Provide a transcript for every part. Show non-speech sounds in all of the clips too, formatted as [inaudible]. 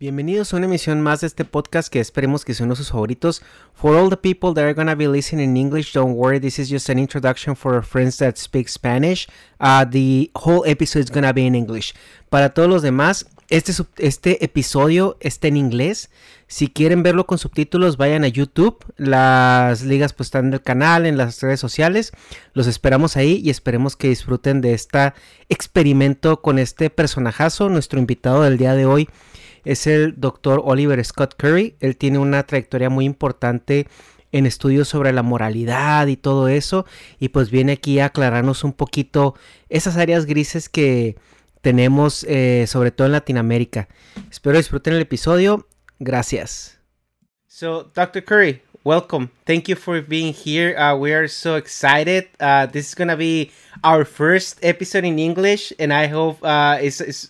Bienvenidos a una emisión más de este podcast que esperemos que sean sus favoritos. For all the people that are going to be listening in English, don't worry, this is just an introduction for our friends that speak Spanish. Uh, the whole episode is going be in English. Para todos los demás, este, este episodio está en inglés. Si quieren verlo con subtítulos, vayan a YouTube. Las ligas pues están en el canal, en las redes sociales. Los esperamos ahí y esperemos que disfruten de este experimento con este personajazo, nuestro invitado del día de hoy es el doctor Oliver Scott Curry. Él tiene una trayectoria muy importante en estudios sobre la moralidad y todo eso. Y pues viene aquí a aclararnos un poquito esas áreas grises que tenemos, eh, sobre todo en Latinoamérica. Espero disfruten el episodio. Gracias. So, Dr. Curry, welcome. Thank you for being here. Uh, we are so excited. Uh, this is gonna be our first episode in English, and I hope uh,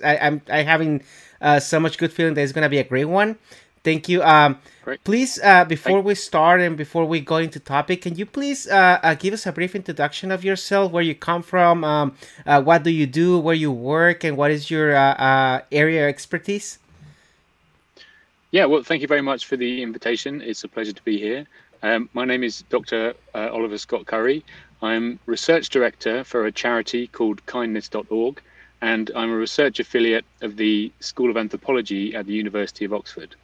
I, I'm having uh, so much good feeling that it's gonna be a great one. Thank you. Um, Great. Please, uh, before we start and before we go into topic, can you please uh, uh, give us a brief introduction of yourself, where you come from, um, uh, what do you do, where you work, and what is your uh, uh, area expertise? Yeah, well, thank you very much for the invitation. It's a pleasure to be here. Um, my name is Dr. Oliver Scott Curry. I'm research director for a charity called kindness.org, and I'm a research affiliate of the School of Anthropology at the University of Oxford.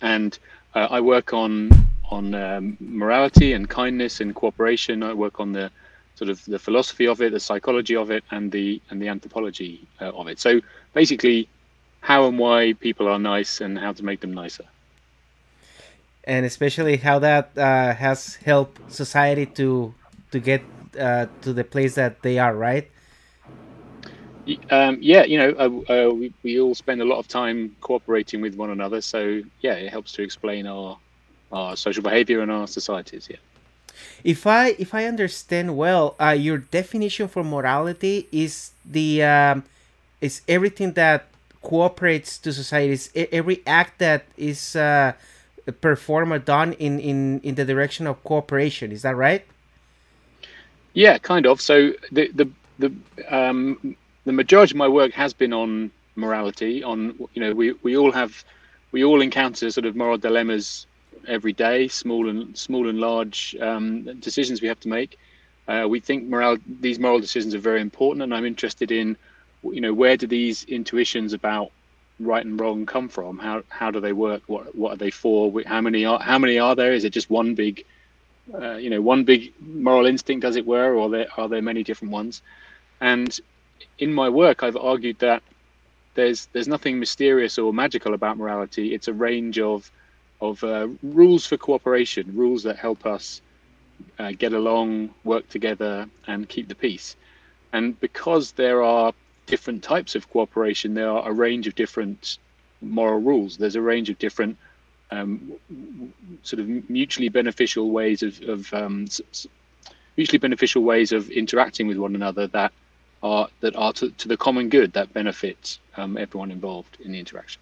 And uh, I work on on um, morality and kindness and cooperation. I work on the sort of the philosophy of it, the psychology of it, and the and the anthropology uh, of it. So basically, how and why people are nice and how to make them nicer. And especially how that uh, has helped society to to get uh, to the place that they are, right? Um, yeah, you know, uh, uh, we, we all spend a lot of time cooperating with one another. So, yeah, it helps to explain our, our social behavior and our societies. Yeah. If I if I understand well, uh, your definition for morality is the um, is everything that cooperates to society. Is every act that is uh, performed or done in, in in the direction of cooperation. Is that right? Yeah, kind of. So the the the um, the majority of my work has been on morality. On you know, we we all have we all encounter sort of moral dilemmas every day, small and small and large um, decisions we have to make. Uh, we think moral these moral decisions are very important, and I'm interested in you know where do these intuitions about right and wrong come from? How how do they work? What what are they for? How many are how many are there? Is it just one big uh, you know one big moral instinct, as it were, or there are there many different ones? And in my work, I've argued that there's there's nothing mysterious or magical about morality. It's a range of of uh, rules for cooperation, rules that help us uh, get along, work together, and keep the peace. And because there are different types of cooperation, there are a range of different moral rules. There's a range of different um, sort of mutually beneficial ways of, of um, mutually beneficial ways of interacting with one another that are that are to, to the common good that benefits um, everyone involved in the interaction.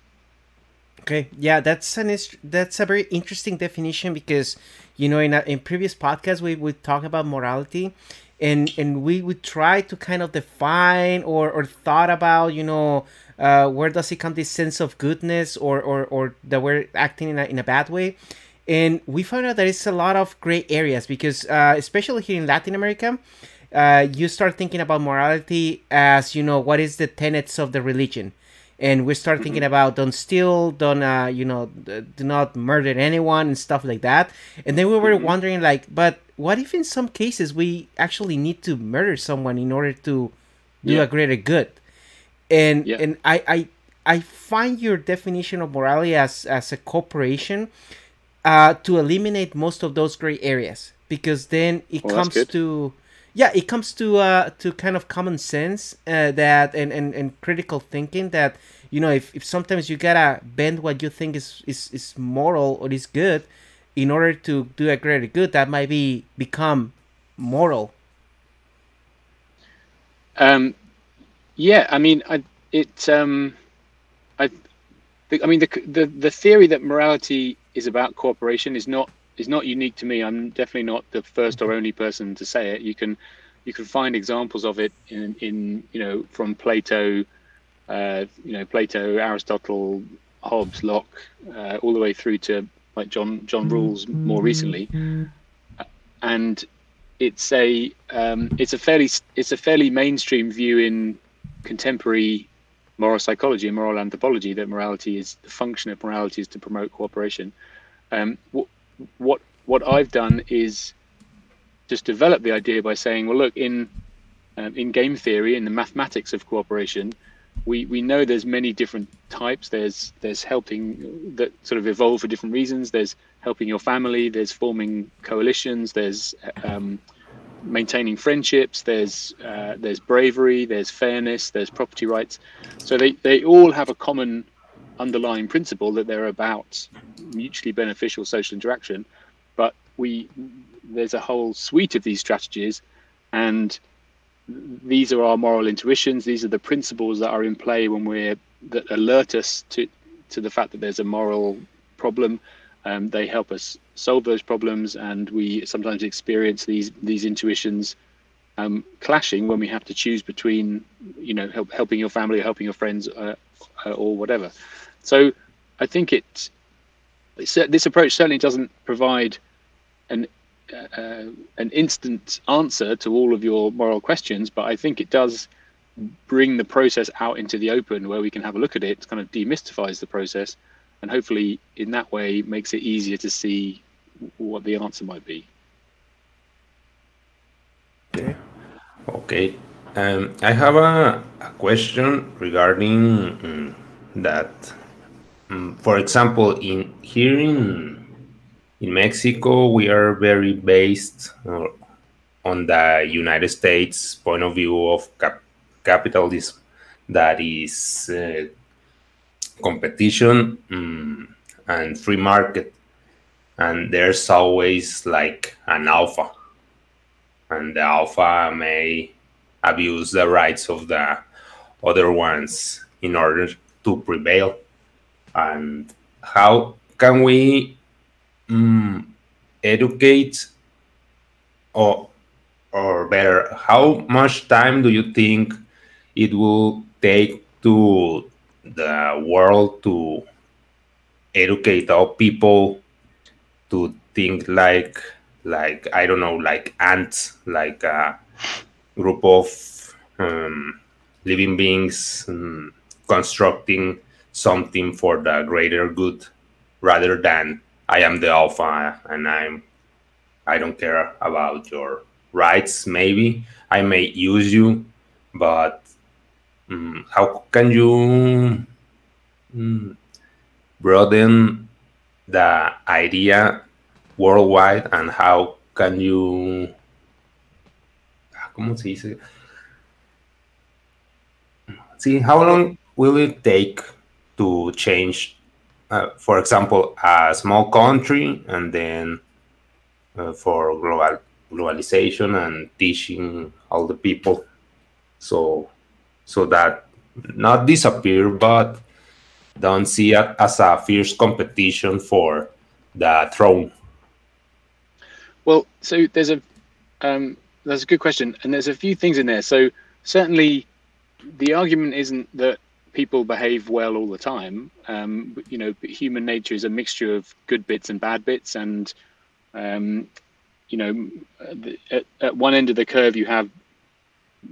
Okay, yeah, that's an that's a very interesting definition because you know in a, in previous podcasts we would talk about morality, and and we would try to kind of define or or thought about you know uh, where does it come this sense of goodness or or or that we're acting in a in a bad way, and we found out that it's a lot of gray areas because uh, especially here in Latin America, uh, you start thinking about morality as you know what is the tenets of the religion and we start thinking mm-hmm. about don't steal don't uh, you know do not murder anyone and stuff like that and then we were mm-hmm. wondering like but what if in some cases we actually need to murder someone in order to do yeah. a greater good and yeah. and I, I i find your definition of morality as as a corporation uh, to eliminate most of those gray areas because then it well, comes to yeah it comes to uh to kind of common sense uh, that and, and and critical thinking that you know if, if sometimes you gotta bend what you think is is, is moral or is good in order to do a greater good that might be become moral. Um yeah i mean i it um i i mean the the, the theory that morality is about cooperation is not is not unique to me. I'm definitely not the first or only person to say it. You can you can find examples of it in, in you know from Plato, uh, you know Plato, Aristotle, Hobbes, Locke, uh, all the way through to like John John Rawls more recently, and it's a um, it's a fairly it's a fairly mainstream view in contemporary moral psychology and moral anthropology that morality is the function of morality is to promote cooperation. Um, what what what I've done is just develop the idea by saying, well, look in um, in game theory in the mathematics of cooperation, we we know there's many different types. There's there's helping that sort of evolve for different reasons. There's helping your family. There's forming coalitions. There's um, maintaining friendships. There's uh, there's bravery. There's fairness. There's property rights. So they they all have a common underlying principle that they're about mutually beneficial social interaction. But we there's a whole suite of these strategies, and these are our moral intuitions. These are the principles that are in play when we're that alert us to to the fact that there's a moral problem. Um, they help us solve those problems, and we sometimes experience these these intuitions um, clashing when we have to choose between, you know, help, helping your family, or helping your friends, uh, uh, or whatever. So, I think it this approach certainly doesn't provide an uh, an instant answer to all of your moral questions, but I think it does bring the process out into the open where we can have a look at it, kind of demystifies the process, and hopefully in that way makes it easier to see what the answer might be. Okay. Okay. Um, I have a, a question regarding um, that. Um, for example, in here in in Mexico, we are very based uh, on the United States point of view of cap- capitalism, that is uh, competition um, and free market, and there's always like an alpha, and the alpha may abuse the rights of the other ones in order to prevail. And how can we mm, educate or or better how much time do you think it will take to the world to educate all people to think like like i don't know like ants like a group of um, living beings um, constructing something for the greater good rather than I am the alpha and I'm I don't care about your rights. Maybe I may use you, but um, how can you um, broaden the idea worldwide and how can you ¿cómo se dice? See, how long will it take to change uh, for example, a small country, and then uh, for global globalization and teaching all the people, so so that not disappear, but don't see it as a fierce competition for the throne. Well, so there's a um, that's a good question, and there's a few things in there. So certainly, the argument isn't that people behave well all the time. Um, you know, human nature is a mixture of good bits and bad bits, and um, you know, at, at, one end of the curve you have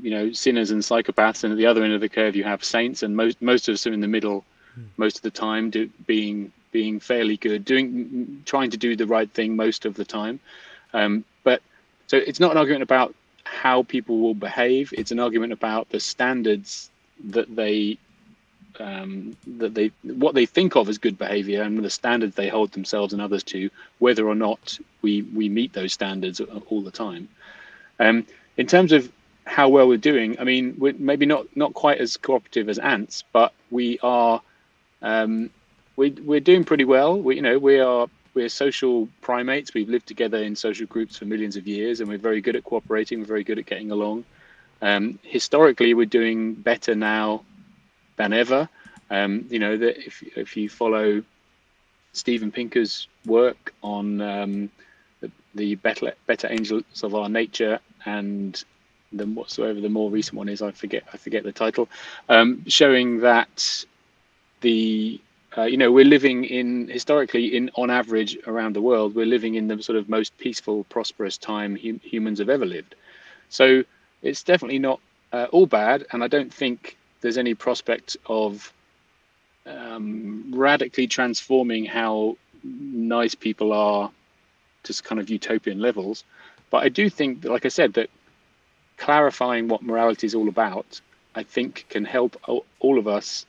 you know sinners and psychopaths, and at the other end of the curve you have saints, and most most of us are in the middle hmm. most of the time, do, being being fairly good, doing trying to do the right thing most of the time. Um, but so it's not an argument about how people will behave; it's an argument about the standards that they um, that they what they think of as good behavior and the standards they hold themselves and others to, whether or not we we meet those standards all the time. Um, in terms of how well we're doing, I mean, we're maybe not not quite as cooperative as ants, but we are um, we we're doing pretty well. We you know we are we're social primates. We've lived together in social groups for millions of years, and we're very good at cooperating. We're very good at getting along. Um, historically, we're doing better now than ever. Um, you know that if if you follow Steven Pinker's work on um, the, the, better better angels of our nature and the whatsoever the more recent one is, I forget I forget the title, um, showing that the uh, you know, we're living in historically in on average around the world, we're living in the sort of most peaceful, prosperous time hum- humans have ever lived. So it's definitely not uh, all bad, and I don't think there's any prospect of um, radically transforming how nice people are to kind of utopian levels. But I do think, like I said, that clarifying what morality is all about, I think, can help all of us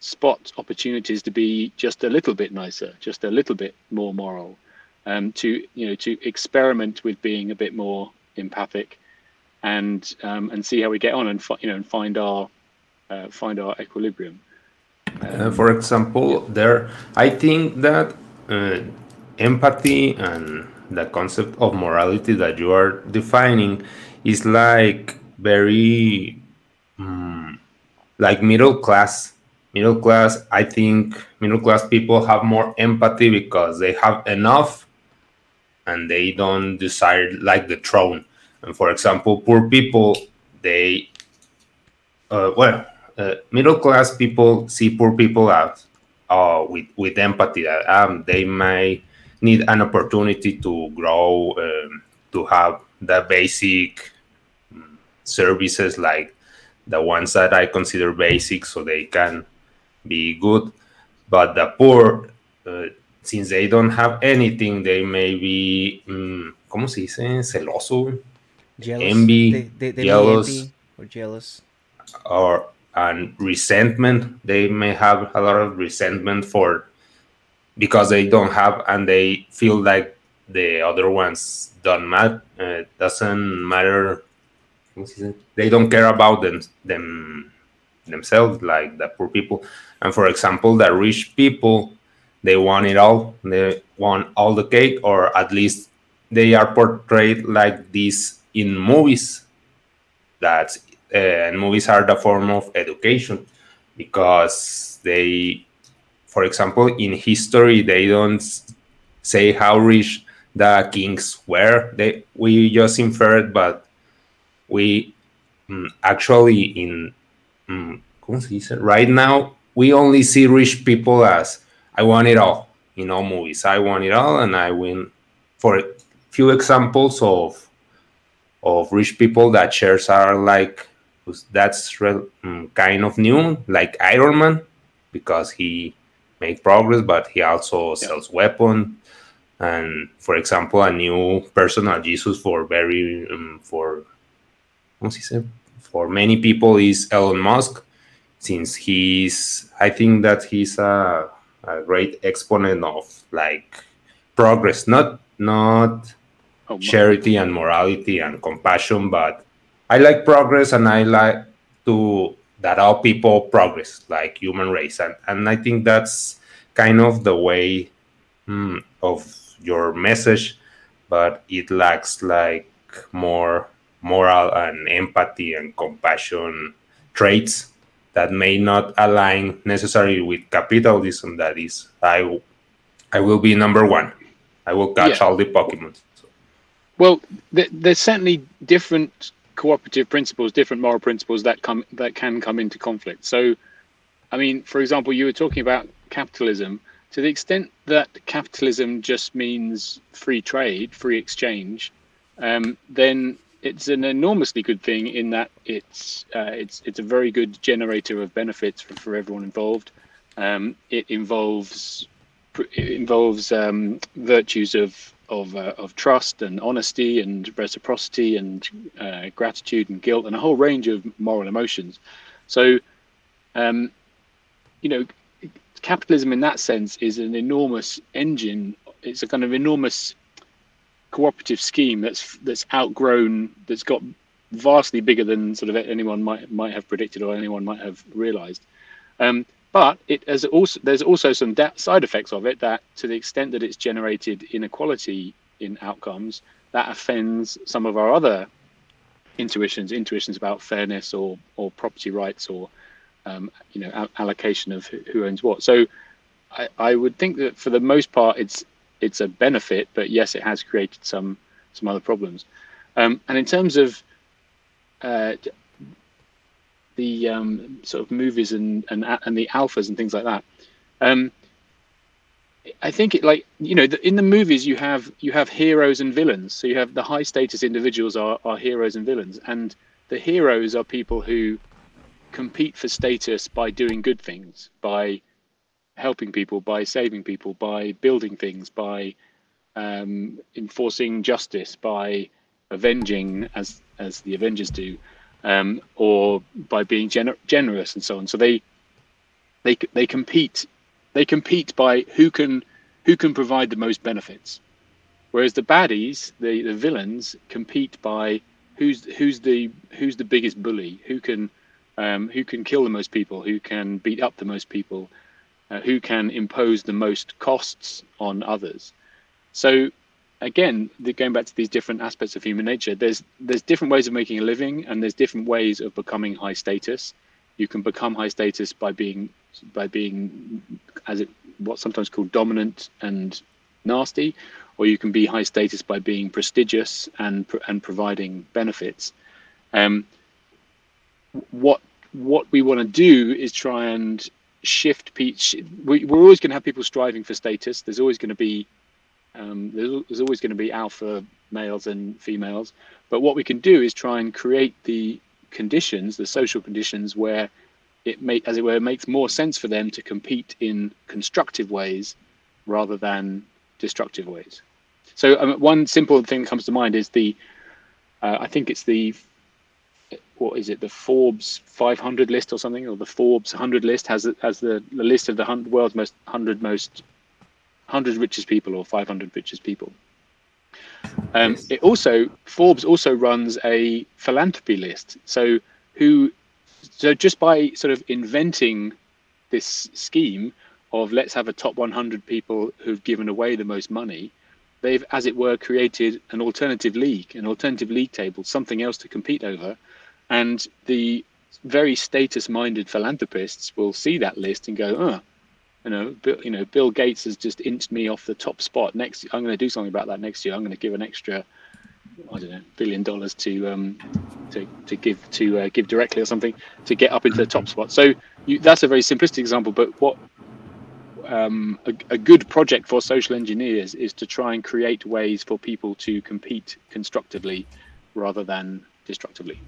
spot opportunities to be just a little bit nicer, just a little bit more moral, um, to you know to experiment with being a bit more empathic, and um, and see how we get on and you know and find our uh, find our equilibrium. Uh, for example, there I think that uh, empathy and the concept of morality that you are defining is like very um, like middle class middle class i think middle class people have more empathy because they have enough and they don't desire like the throne and for example poor people they uh, well uh, middle class people see poor people out uh, with with empathy that um, they might need an opportunity to grow um, to have the basic um, services like the ones that i consider basic so they can be good. But the poor, uh, since they don't have anything, they may be, um, ¿cómo se dice? Celoso. Jealous. Envy. They, they, they jealous. or jealous. Or and resentment. They may have a lot of resentment for because they don't have and they feel like the other ones don't matter. Uh, doesn't matter. They don't care about them them themselves, like the poor people. And for example, the rich people, they want it all. They want all the cake, or at least they are portrayed like this in movies. That uh, movies are the form of education because they, for example, in history, they don't say how rich the kings were. They we just inferred, but we um, actually in um, right now we only see rich people as I want it all in all movies. I want it all, and I win. For a few examples of of rich people that shares are like that's um, kind of new, like Iron Man, because he made progress, but he also sells weapon. And for example, a new personal Jesus for very um, for what's he say for many people is Elon Musk since he's i think that he's a, a great exponent of like progress. Not not oh, charity and morality and compassion but i like progress and i like to that all people progress like human race and, and i think that's kind of the way mm, of your message but it lacks like more moral and empathy and compassion traits that may not align necessarily with capitalism. That is, I, I will be number one. I will catch yeah. all the Pokemon. Well, th- there's certainly different cooperative principles, different moral principles that come that can come into conflict. So, I mean, for example, you were talking about capitalism. To the extent that capitalism just means free trade, free exchange, um, then it's an enormously good thing in that it's uh, it's it's a very good generator of benefits for, for everyone involved. Um, it involves it involves um, virtues of of uh, of trust and honesty and reciprocity and uh, gratitude and guilt and a whole range of moral emotions. So, um, you know, capitalism in that sense is an enormous engine. It's a kind of enormous cooperative scheme that's that's outgrown that's got vastly bigger than sort of anyone might might have predicted or anyone might have realized um, but it has also there's also some side effects of it that to the extent that it's generated inequality in outcomes that offends some of our other intuitions intuitions about fairness or or property rights or um, you know allocation of who owns what so I, I would think that for the most part it's it's a benefit, but yes, it has created some some other problems. Um, and in terms of uh, the um, sort of movies and, and and the alphas and things like that, Um, I think it like you know the, in the movies you have you have heroes and villains. So you have the high status individuals are, are heroes and villains, and the heroes are people who compete for status by doing good things, by helping people, by saving people, by building things, by um, enforcing justice, by avenging as as the Avengers do, um, or by being gener- generous and so on. So they they they compete they compete by who can who can provide the most benefits. Whereas the baddies, the, the villains, compete by who's who's the who's the biggest bully, who can um, who can kill the most people, who can beat up the most people, uh, who can impose the most costs on others. So again, going back to these different aspects of human nature, there's there's different ways of making a living, and there's different ways of becoming high status. You can become high status by being by being as it what's sometimes called dominant and nasty, or you can be high status by being prestigious and and providing benefits. Um, what what we want to do is try and shift we, we're always going to have people striving for status there's always going to be um, there's, there's always going to be alpha males and females but what we can do is try and create the conditions the social conditions where it make as it were makes more sense for them to compete in constructive ways rather than destructive ways. So um, one simple thing that comes to mind is the uh, i think it's the what is it the Forbes 500 list or something or the Forbes 100 list has has the, the list of the world's most 100 most 100 richest people or 500 richest people. Um. It also Forbes also runs a philanthropy list. So who so just by sort of inventing this scheme of let's have a top 100 people who've given away the most money, they've as it were created an alternative league, an alternative league table, something else to compete over and the very status-minded philanthropists will see that list and go, "Oh, you know, Bill, you know, Bill Gates has just inched me off the top spot. Next, I'm going to do something about that next year. I'm going to give an extra, I don't know, billion dollars to um, to to give to uh, GiveDirectly or something to get up into the top spot. So you, that's a very simplistic example, but what um, a, a, good project for social engineers is to try and create ways for people to compete constructively rather than destructively.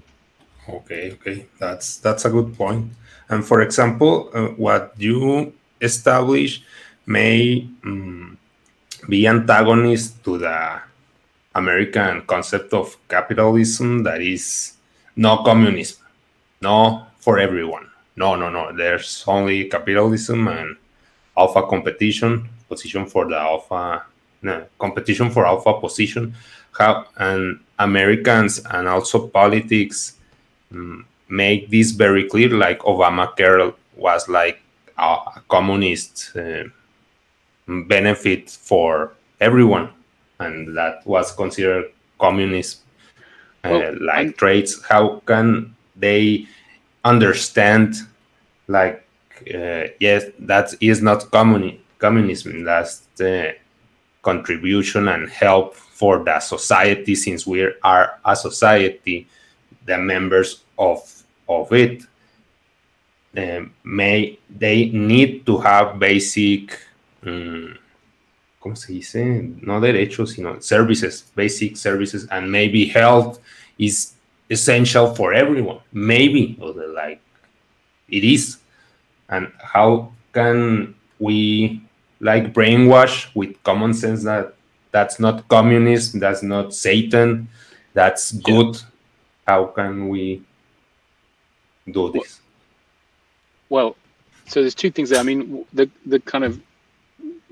Okay, okay, that's that's a good point. And for example, uh, what you establish may um, be antagonist to the American concept of capitalism that is no communism, no for everyone. No, no, no. There's only capitalism and alpha competition, position for the alpha, no, competition for alpha position. How and Americans and also politics make this very clear. Like Obamacare was like a, communist uh, benefit for everyone, and that was considered communist uh, well, like I'm... traits. How can they understand? Like, uh, yes, that is not communi- communism. That's the contribution and help for the society since we are a society the members of of it may they need to have basic um, ¿cómo se dice? No derechos, sino services, basic services, and maybe health is essential for everyone. Maybe, or like it is. And how can we like brainwash with common sense that that's not communism, that's not Satan, that's good. Yeah how can we do this? Well, so there's two things there. I mean, the the kind of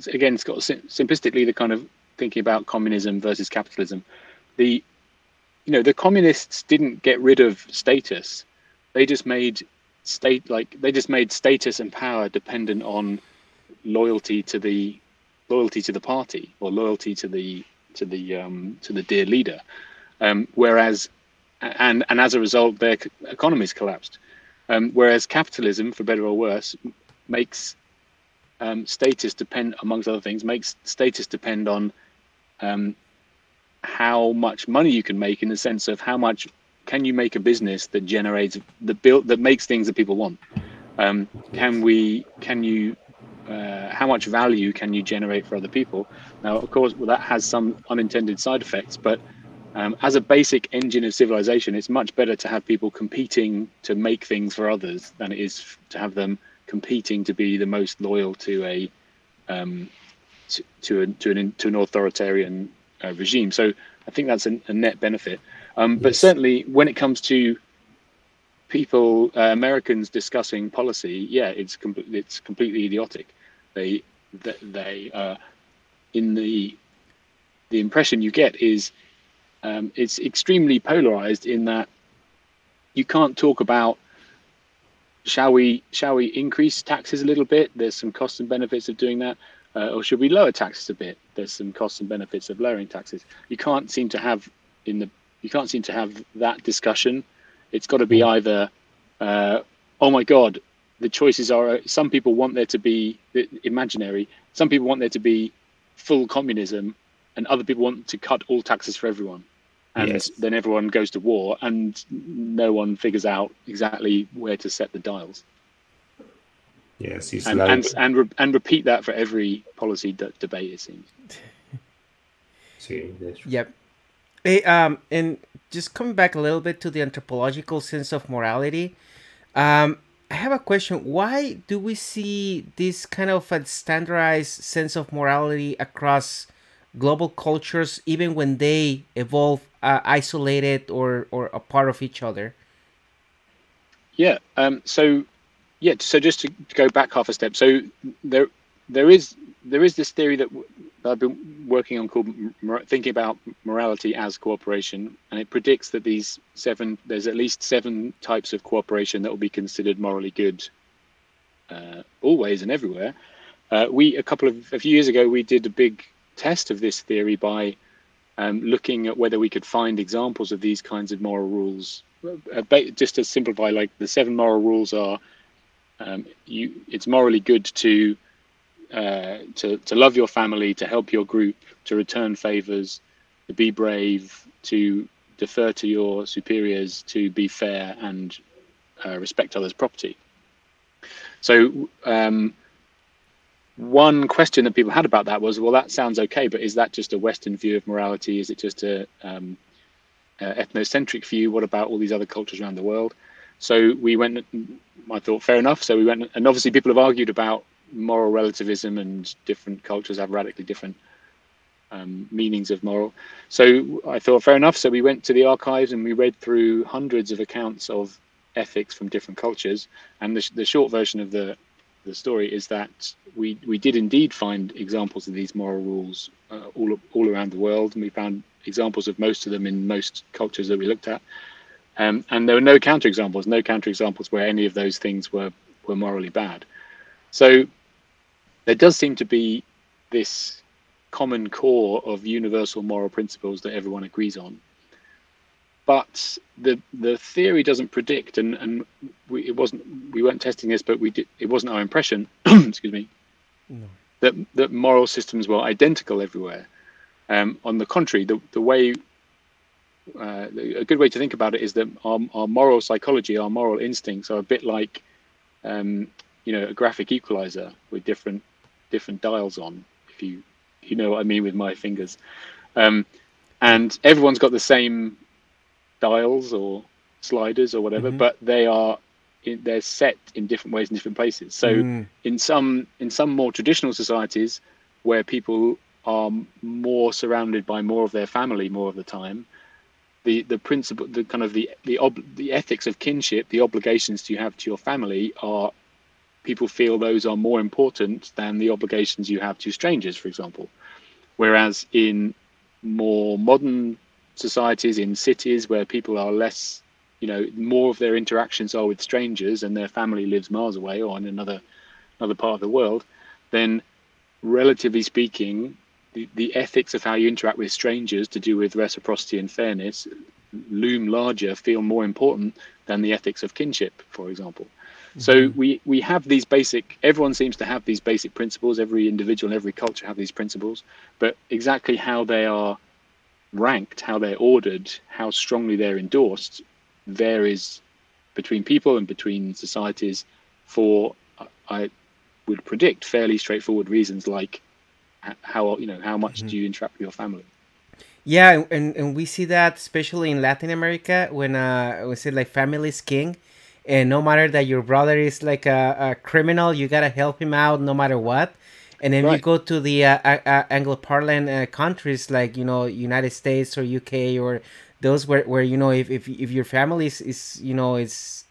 again, got simplistically the kind of thinking about communism versus capitalism. The you know the communists didn't get rid of status; they just made state like they just made status and power dependent on loyalty to the loyalty to the party or loyalty to the to the um, to the dear leader. Um, whereas and and as a result, their economies collapsed. Um, whereas capitalism, for better or worse, makes um, status depend, amongst other things, makes status depend on um, how much money you can make, in the sense of how much can you make a business that generates the build that makes things that people want. Um, can we? Can you? uh, how much value can you generate for other people? Now, of course, well, that has some unintended side effects, but um, as a basic engine of civilization, it's much better to have people competing to make things for others than it is to have them competing to be the most loyal to a um, to, to, a, to an to an authoritarian uh, regime. So I think that's a, a net benefit. Um, but certainly, when it comes to people, uh, Americans discussing policy, yeah, it's com- it's completely idiotic. They they uh, in the the impression you get is um, it's extremely polarized in that you can't talk about shall we shall we increase taxes a little bit? There's some costs and benefits of doing that. Uh, or should we lower taxes a bit? There's some costs and benefits of lowering taxes. You can't seem to have in the you can't seem to have that discussion. It's got to be either uh, oh my god the choices are some people want there to be imaginary some people want there to be full communism and other people want to cut all taxes for everyone and yes. then everyone goes to war and no one figures out exactly where to set the dials. Yes and, like... and, and, re- and repeat that for every policy de- debate it seems. [laughs] See, yep. Hey, um and just coming back a little bit to the anthropological sense of morality um I have a question. Why do we see this kind of a standardized sense of morality across global cultures, even when they evolve uh, isolated or or a part of each other? Yeah. Um, so yeah. So just to go back half a step. So there there is there is this theory that I've been working on called thinking about morality as cooperation, and it predicts that these seven there's at least seven types of cooperation that will be considered morally good, uh, always and everywhere. Uh, we a couple of a few years ago we did a big test of this theory by um, looking at whether we could find examples of these kinds of moral rules. Uh, just to simplify, like the seven moral rules are, um, you, it's morally good to, uh, to to love your family, to help your group, to return favors, to be brave, to defer to your superiors, to be fair, and uh, respect others' property. So um, one question that people had about that was, well, that sounds okay, but is that just a Western view of morality? Is it just a, um, a ethnocentric view? What about all these other cultures around the world? So we went. I thought fair enough. So we went, and obviously people have argued about moral relativism, and different cultures have radically different um, meanings of moral. So I thought fair enough. So we went to the archives and we read through hundreds of accounts of ethics from different cultures. And the, the short version of the the story is that we we did indeed find examples of these moral rules uh, all all around the world, and we found examples of most of them in most cultures that we looked at. Um, and there were no counterexamples, no counterexamples where any of those things were were morally bad. So there does seem to be this common core of universal moral principles that everyone agrees on but the the theory doesn't predict, and and we, it wasn't we weren't testing this, but we did. It wasn't our impression. [clears throat] excuse me. No. That that moral systems were identical everywhere. Um, on the contrary, the the way uh, a good way to think about it is that our, our moral psychology, our moral instincts, are a bit like um, you know a graphic equalizer with different different dials on. If you you know what I mean with my fingers, um, and everyone's got the same dials or sliders or whatever, mm-hmm. but they are in, they're set in different ways in different places. So mm. in some in some more traditional societies where people are more surrounded by more of their family more of the time, the the principle, the kind of the the ob- the ethics of kinship, the obligations you have to your family are people feel those are more important than the obligations you have to strangers, for example. Whereas in more modern societies in cities where people are less you know more of their interactions are with strangers and their family lives miles away or in another another part of the world then relatively speaking the, the ethics of how you interact with strangers to do with reciprocity and fairness loom larger feel more important than the ethics of kinship for example mm-hmm. so we we have these basic everyone seems to have these basic principles every individual and every culture have these principles but exactly how they are ranked, how they're ordered, how strongly they're endorsed, varies between people and between societies for I would predict fairly straightforward reasons like how you know how much mm-hmm. do you interact with your family. Yeah, and, and we see that especially in Latin America when uh we say like family is king, and no matter that your brother is like a, a criminal, you gotta help him out no matter what. And then right. you go to the uh, uh, Anglo-parlant uh, countries like you know United States or UK or those where, where you know if, if, if your family is, is you know is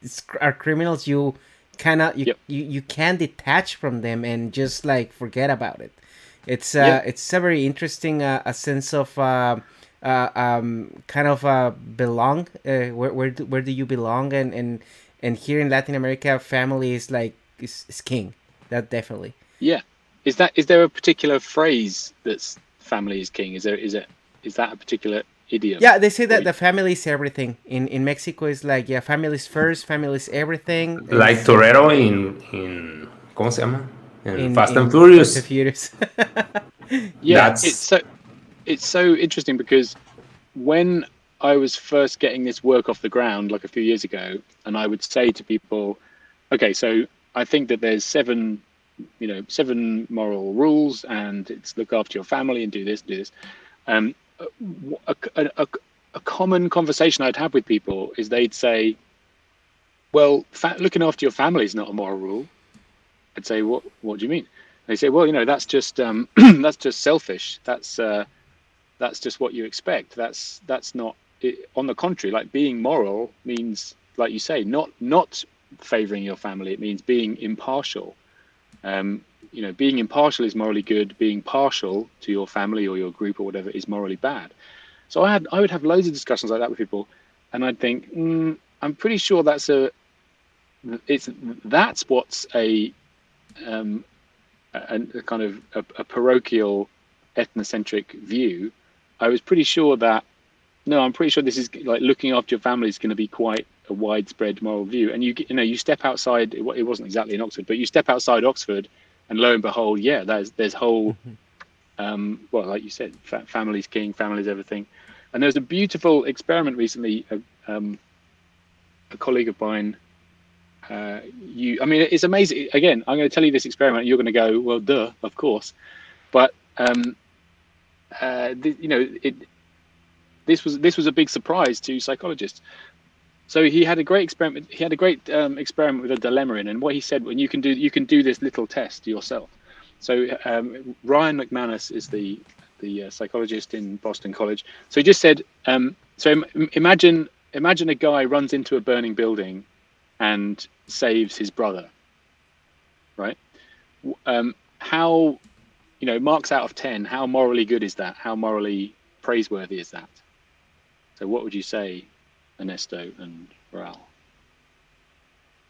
it's, are criminals you cannot you, yep. you you can detach from them and just like forget about it. It's uh yep. it's a very interesting uh, a sense of uh, uh um kind of uh belong uh, where where do, where do you belong and and and here in Latin America family is like is, is king that definitely yeah is that is there a particular phrase that's family is king? Is there is it is that a particular idiom? Yeah, they say that the family is everything. In in Mexico, it's like yeah, family is first, family is everything. Like Toretto in in ¿cómo se llama? In, in Fast in and Furious. Fast and Furious. [laughs] yeah, That's... it's so it's so interesting because when I was first getting this work off the ground like a few years ago, and I would say to people, okay, so I think that there's seven you know seven moral rules and it's look after your family and do this do this. Um, a, a, a, common conversation i'd have with people is they'd say well fa- looking after your family is not a moral rule. I'd say what what do you mean? They say well you know that's just um, [clears throat] that's just selfish. That's uh, that's just what you expect. That's that's not it, on the contrary like being moral means like you say not not favoring your family. It means being impartial um, you know, being impartial is morally good. Being partial to your family or your group or whatever is morally bad. So I had I would have loads of discussions like that with people, and I'd think mm, I'm pretty sure that's a it's that's what's a um, a, a kind of a, a parochial ethnocentric view. I was pretty sure that no, I'm pretty sure this is like looking after your family is going to be quite a widespread moral view. And you you know you step outside. It, it wasn't exactly in Oxford, but you step outside Oxford, and lo and behold, yeah, there's there's whole, mm-hmm. um, well, like you said, fa- family's king, families everything. And there's a beautiful experiment recently. Uh, um, a colleague of mine, uh, you, I mean, it's amazing. Again, I'm going to tell you this experiment. you're going to go, well, duh, of course. But um, uh, th- you know, it, this was this was a big surprise to psychologists. So he had a great experiment. He had a great um, experiment with a dilemma in, and what he said when you can do you can do this little test yourself. So um, Ryan McManus is the the uh, psychologist in Boston College. So he just said, um, so Im- imagine imagine a guy runs into a burning building and saves his brother. Right? Um, how you know marks out of ten? How morally good is that? How morally praiseworthy is that? So what would you say Ernesto and Raul?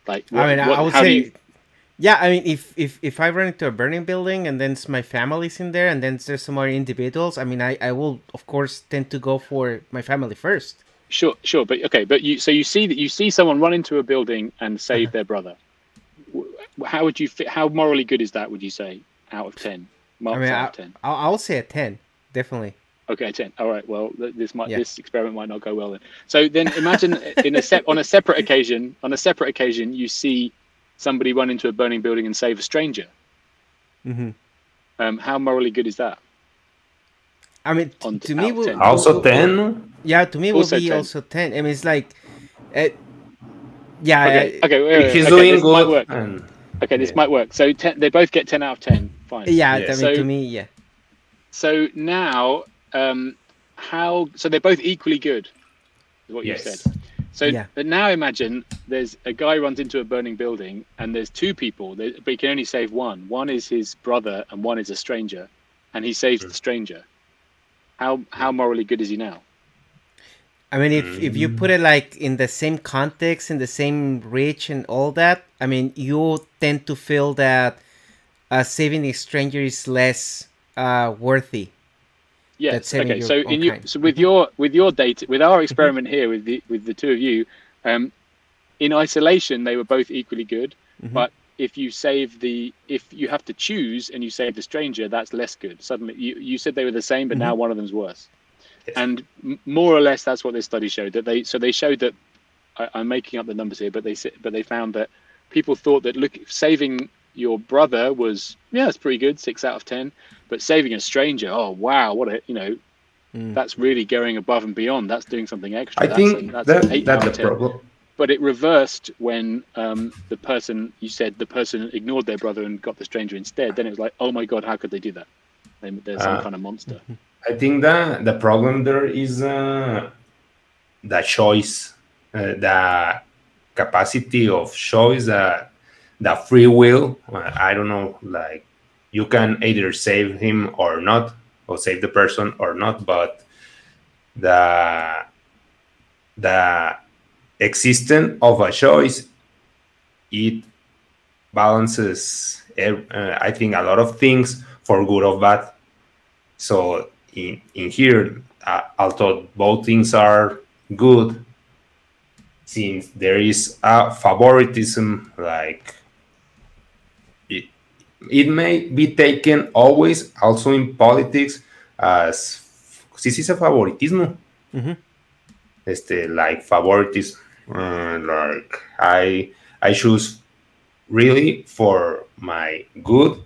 Like, what, I mean, what, I would say, you... yeah. I mean, if if if I run into a burning building and then my family's in there and then there's some other individuals, I mean, I I will of course tend to go for my family first. Sure, sure, but okay, but you so you see that you see someone run into a building and save uh-huh. their brother. How would you fit? How morally good is that? Would you say out of ten? Marks I mean, out of ten. I, I'll say a ten, definitely. Okay, ten. All right. Well, this might yeah. this experiment might not go well then. So then imagine [laughs] in a set on a separate occasion, on a separate occasion, you see somebody run into a burning building and save a stranger. Mm-hmm. Um, how morally good is that? I mean, on, to me, will, also ten. Yeah, to me, also will be 10. also ten. I mean, it's like, uh, yeah. Okay, okay, wait, wait, he's okay, doing good. And, okay, this yeah. might work. So ten, they both get ten out of ten. Fine. Yeah, yeah. I mean, so, to me, yeah. So now um, how so they're both equally good is what yes. you said. So yeah. but now imagine there's a guy runs into a burning building and there's two people but he can only save one. One is his brother and one is a stranger and he saves the stranger. How how morally good is he now? I mean, if, if you put it like in the same context, in the same reach, and all that, I mean, you tend to feel that uh, saving a stranger is less uh, worthy Yes. Okay. So in you, so with your with your data, with our experiment here, with the with the two of you, um, in isolation they were both equally good. Mm-hmm. But if you save the, if you have to choose and you save the stranger, that's less good. Suddenly, you you said they were the same, but mm-hmm. now one of them's worse. Yes. And m- more or less, that's what this study showed. That they so they showed that I, I'm making up the numbers here, but they but they found that people thought that look saving your brother was yeah, it's pretty good, six out of ten. But saving a stranger, oh wow, what a you know, mm. that's really going above and beyond. That's doing something extra. I that's think a, that's, that, that's the problem. But it reversed when um, the person you said the person ignored their brother and got the stranger instead. Then it was like, oh my god, how could they do that? They're some uh, kind of monster. [laughs] I think that the problem there is uh, the choice, uh, the capacity of choice, uh, the free will. I don't know, like you can either save him or not, or save the person or not, but the the existence of a choice it balances uh, i think a lot of things for good or bad so in in here uh, although both things are good since there is a favoritism like it may be taken always also in politics as this is a favoritismo mm-hmm. este like favoritism uh, like i i choose really for my good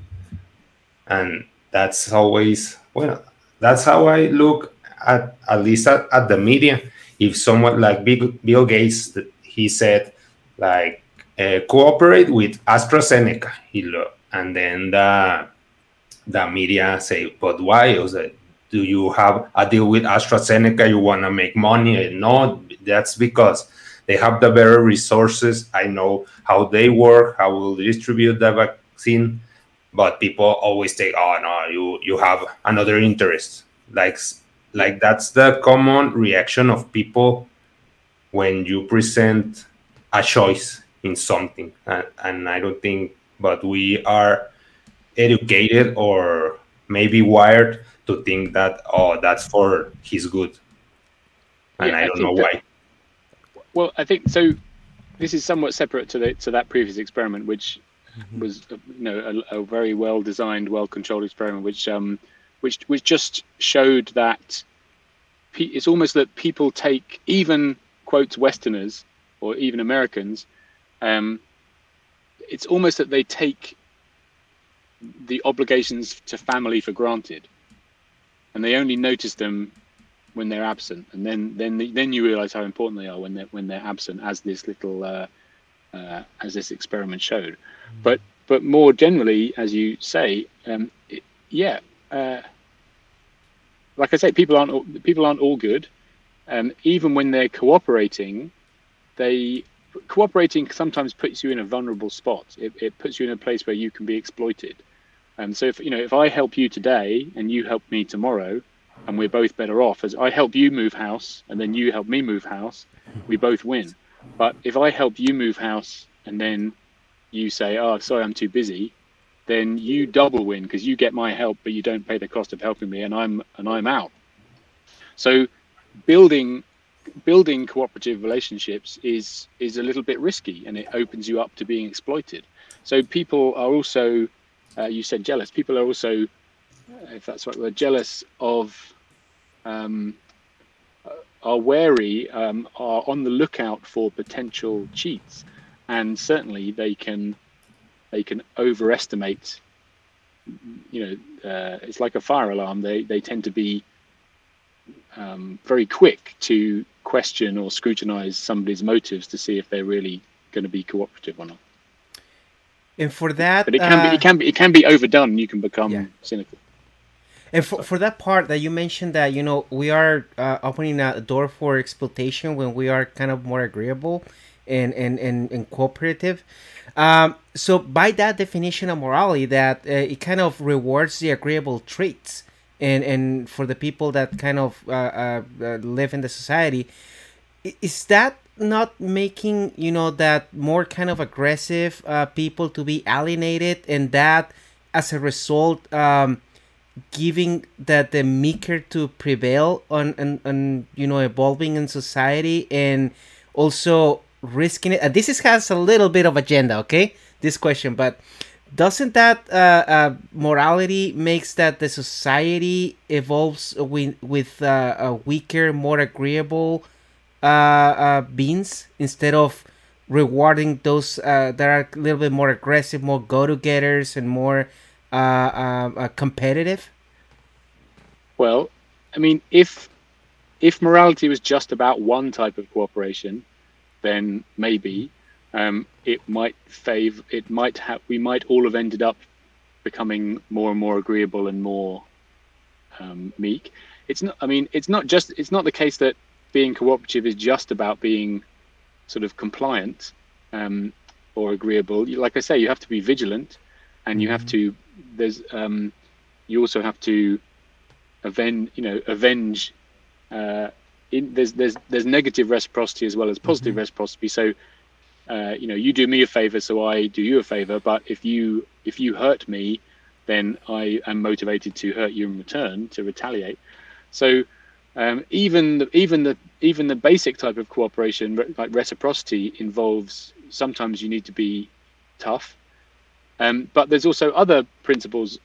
and that's always well that's how i look at at least at, at the media if someone like Big, bill gates he said like uh, cooperate with astrazeneca and then the the media say but why? Was it do you have a deal with astrazeneca? You want to make money? No that's because they have the better resources. I know how they work how will distribute the vaccine but people always say oh no you you have another interest. Like like that's the common reaction of people when you present a choice in something. And, and i don't think but we are educated or maybe wired to think that oh that's for his good and yeah, i don't I know that, why well i think so this is somewhat separate to the to that previous experiment which mm-hmm. was you know a, a, very well designed well controlled experiment which um which which just showed that pe- it's almost that people take even quotes Westerners or even Americans. Um, it's almost that they take the obligations to family for granted, and they only notice them when they're absent, and then then then you realise how important they are when they're when they're absent, as this little uh, uh, as this experiment showed. Mm. But but more generally, as you say, um, it, yeah, uh, like I say, people aren't people aren't all good. Um, even when they're cooperating, they cooperating sometimes puts you in a vulnerable spot. It, it puts you in a place where you can be exploited. And so, if you know, if I help you today and you help me tomorrow, and we're both better off, as I help you move house and then you help me move house, we both win. But if I help you move house and then you say, "Oh, sorry, I'm too busy," then you double win because you get my help, but you don't pay the cost of helping me, and I'm and I'm out. So building building cooperative relationships is is a little bit risky, and it opens you up to being exploited. So people are also, uh, you said jealous. People are also, if that's right, word, jealous of. Um, are wary, um, are on the lookout for potential cheats, and certainly they can they can overestimate. You know, uh, it's like a fire alarm. They they tend to be um, very quick to question or scrutinize somebody's motives to see if they're really going to be cooperative or not. And for that, but it can uh, be it can be it can be overdone. And you can become yeah. cynical. And for, for that part that you mentioned that you know we are uh, opening a door for exploitation when we are kind of more agreeable and and and, and cooperative. Um, so by that definition of morality, that uh, it kind of rewards the agreeable traits, and and for the people that kind of uh, uh, uh, live in the society, is that not making you know that more kind of aggressive uh, people to be alienated, and that as a result, um, giving that the meeker to prevail on, on on you know evolving in society and also risking it. Uh, this is, has a little bit of agenda, okay? This question, but doesn't that uh, uh, morality makes that the society evolves with with uh, a weaker, more agreeable uh, uh, beings instead of rewarding those uh, that are a little bit more aggressive, more go-to-getters, and more competitive? Well, I mean, if if morality was just about one type of cooperation, then maybe um, it might favor. It might have. We might all have ended up becoming more and more agreeable and more um, meek. It's not. I mean, it's not just. It's not the case that being cooperative is just about being sort of compliant um, or agreeable. Like I say, you have to be vigilant, and you mm-hmm. have to. There's. Um, you also have to avenge. You know, avenge. Uh, in, there's there's there's negative reciprocity as well as positive mm-hmm. reciprocity. So, uh, you know, you do me a favor, so I do you a favor. But if you if you hurt me, then I am motivated to hurt you in return to retaliate. So um, even the, even the even the basic type of cooperation like reciprocity involves sometimes you need to be tough, um, but there's also other principles.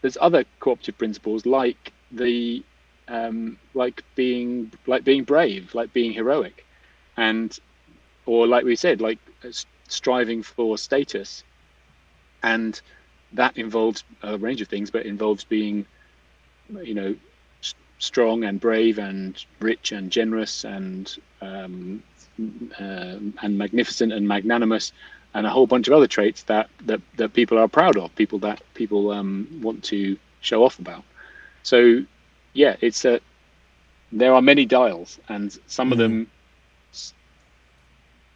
There's other cooperative principles like the um, like being like being brave, like being heroic, and or like we said, like striving for status, and that involves a range of things, but involves being, you know, strong and brave and rich and generous and um, uh, and magnificent and magnanimous and a whole bunch of other traits that that, that people are proud of people that people um, want to show off about. So yeah it's a there are many dials and some mm. of them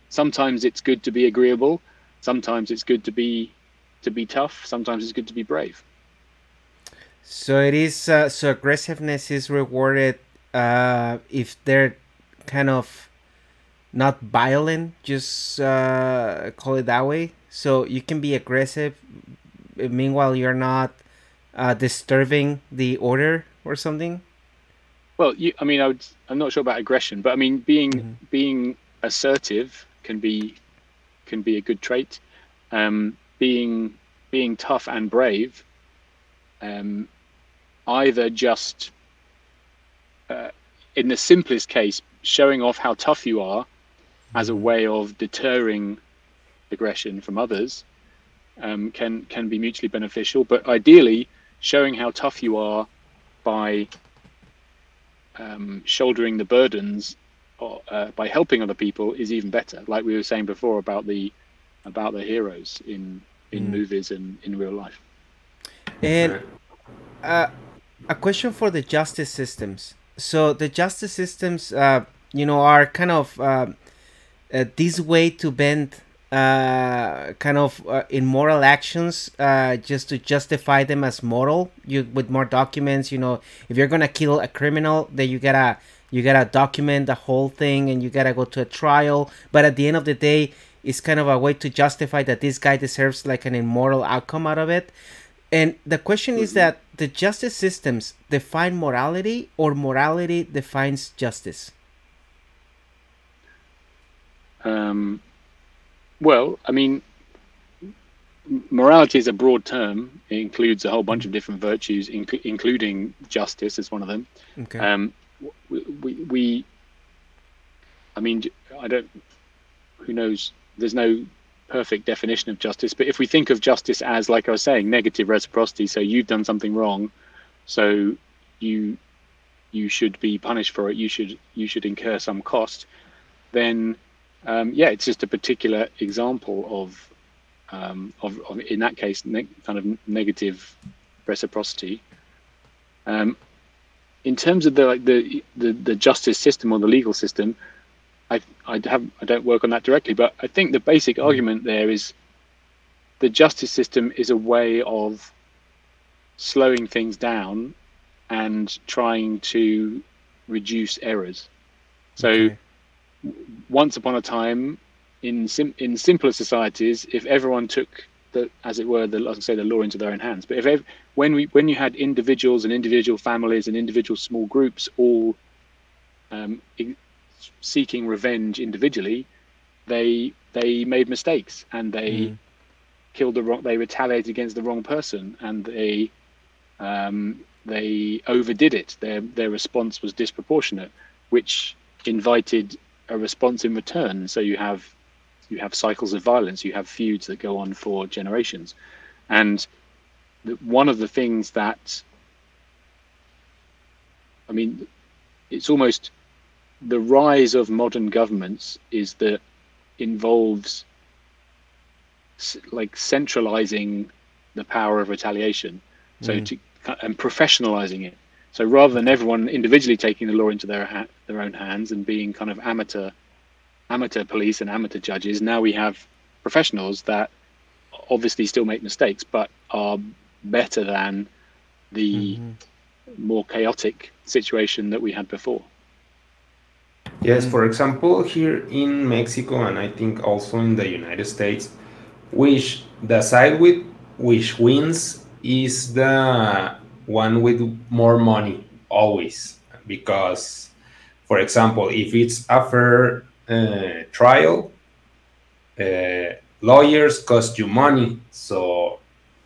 sometimes it's good to be agreeable sometimes it's good to be to be tough sometimes it's good to be brave so it is. Uh, so aggressiveness is rewarded uh, if they're kind of not violent. Just uh, call it that way. So you can be aggressive. Meanwhile, you're not uh, disturbing the order or something. Well, you, I mean, I would, I'm not sure about aggression, but I mean, being mm-hmm. being assertive can be can be a good trait. Um, being being tough and brave um, either just, uh, in the simplest case, showing off how tough you are as a way of deterring aggression from others um, can can be mutually beneficial. But ideally, showing how tough you are by um, shouldering the burdens or, uh, by helping other people is even better. Like we were saying before about the about the heroes in in mm. movies and in real life. And uh, a question for the justice systems. So the justice systems, uh, you know, are kind of uh, uh this way to bend uh, kind of uh, immoral actions just to justify them as moral. You with more documents, you know, if you're gonna kill a criminal, then you gotta you gotta document the whole thing and you gotta go to a trial. But at the end of the day, it's kind of a way to justify that this guy deserves like an immoral outcome out of it. And the question is that the justice systems define morality or morality defines justice? Um, well, I mean, morality is a broad term. It includes a whole bunch of different virtues, inc- including justice as one of them. Okay. Um, we, we, we, I mean, I don't, who knows? There's no perfect definition of justice, but if we think of justice as, like I was saying, negative reciprocity, so you've done something wrong, so you you should be punished for it. You should you should incur some cost. Then, um, yeah, it's just a particular example of um, of, of, in that case, ne- kind of negative reciprocity. Um, in terms of the like the, the the justice system or the legal system, I I have I don't work on that directly, but I think the basic mm. argument there is the justice system is a way of slowing things down and trying to reduce errors. So okay. once upon a time in sim- in simpler societies, if everyone took the, as it were, the like I say, the law into their own hands. But if ev- when we when you had individuals and individual families and individual small groups all um, seeking revenge individually, they they made mistakes and they mm. killed the wrong. They retaliated against the wrong person and they um, they overdid it. Their their response was disproportionate, which invited a response in return. So you have you have cycles of violence, you have feuds that go on for generations, and the, one of the things that I mean, it's almost the rise of modern governments is that involves like centralizing the power of retaliation so mm. to and professionalizing it so rather than everyone individually taking the law into their ha- their own hands and being kind of amateur amateur police and amateur judges now we have professionals that obviously still make mistakes but are better than the mm-hmm. more chaotic situation that we had before Yes, for example, here in Mexico and I think also in the United States, which the side with which wins is the one with more money always. Because for example if it's a fair uh, trial uh, lawyers cost you money. So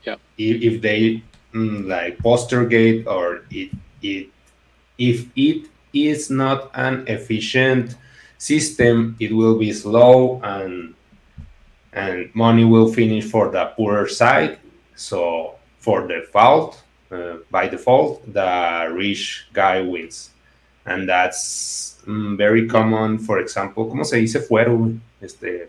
yeah. if, if they mm, like postergate or it, it if it is not an efficient system, it will be slow and and money will finish for the poorer side. So for default, uh, by default, the rich guy wins, and that's mm, very common. For example, ¿cómo se dice fuero? Este,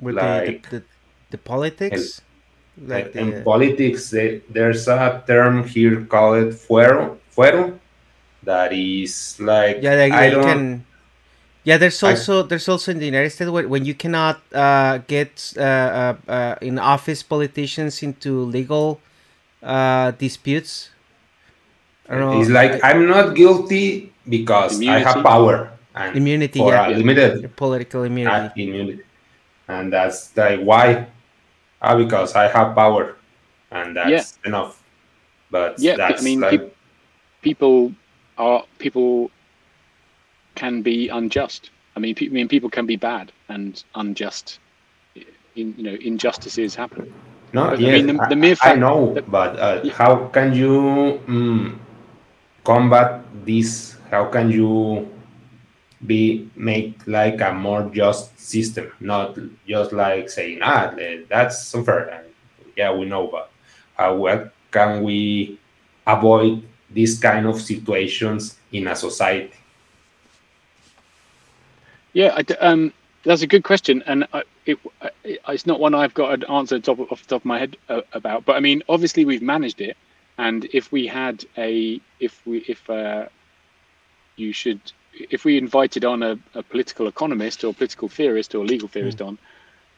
with like, the, the, the politics. El, like the, in politics, they, there's a term here called fuero. Fuero that is like yeah, like, I don't, can. Yeah, there's also I, there's also in the United States when, when you cannot uh, get uh, uh, uh in office politicians into legal uh, disputes. It's like I, am not guilty because immunity. I have power and immunity, yeah, limited political immunity. immunity, and that's like why, ah, because I have power, and that's yeah. enough. But yeah, I mean, like, pe- people are people can be unjust. I mean, I mean, people can be bad and unjust. In, you know, injustices happen. No, but, yes, I, mean, the, the mere fact I know, that, but uh, yeah. how can you um, combat this? How can you be make like a more just system, not just like saying, ah, that's unfair. Yeah, we know, but how can we avoid these kind of situations in a society? Yeah, I, um, that's a good question, and I, it, it, it's not one I've got an answer top, off the top of my head uh, about. But I mean, obviously we've managed it, and if we had a, if we, if uh, you should, if we invited on a, a political economist or political theorist or legal theorist mm. on,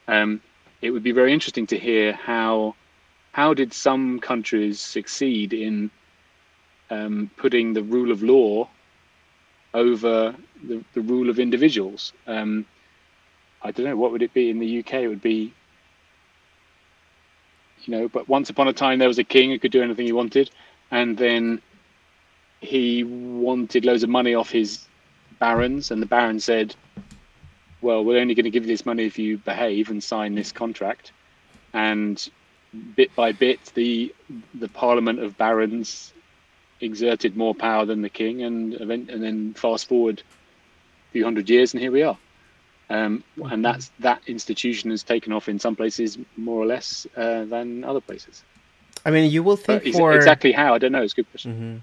um, it would be very interesting to hear how, how did some countries succeed in um, putting the rule of law over the, the rule of individuals. Um, I don't know what would it be in the UK. It would be, you know, but once upon a time there was a king who could do anything he wanted, and then he wanted loads of money off his barons, and the baron said, "Well, we're only going to give you this money if you behave and sign this contract." And bit by bit, the the Parliament of Barons exerted more power than the king, and and then fast forward a few hundred years, and here we are. Um, and that's that institution has taken off in some places more or less uh, than other places. I mean, you will think for exactly how I don't know. It's a good question. Mm-hmm.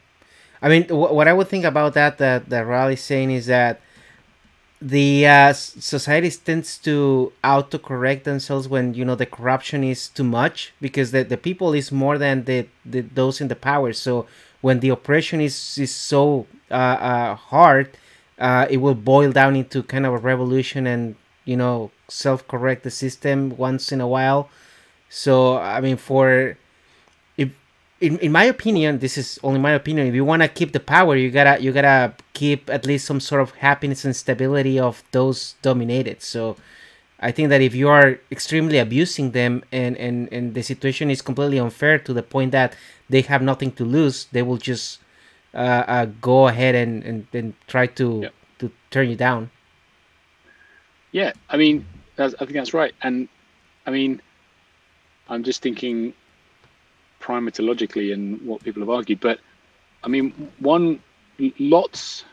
I mean, what I would think about that that that Riley's saying is that the uh, society tends to auto-correct themselves when you know the corruption is too much because the, the people is more than the, the those in the power so when the oppression is is so uh, uh, hard, uh, it will boil down into kind of a revolution and you know self correct the system once in a while. So I mean, for if in, in my opinion, this is only my opinion. If you want to keep the power, you gotta you gotta keep at least some sort of happiness and stability of those dominated. So I think that if you are extremely abusing them and, and, and the situation is completely unfair to the point that they have nothing to lose, they will just uh, uh, go ahead and, and, and try to to turn you down. Yeah, I mean, I think that's right. And I mean, I'm just thinking primatologically and what people have argued, but I mean, one lots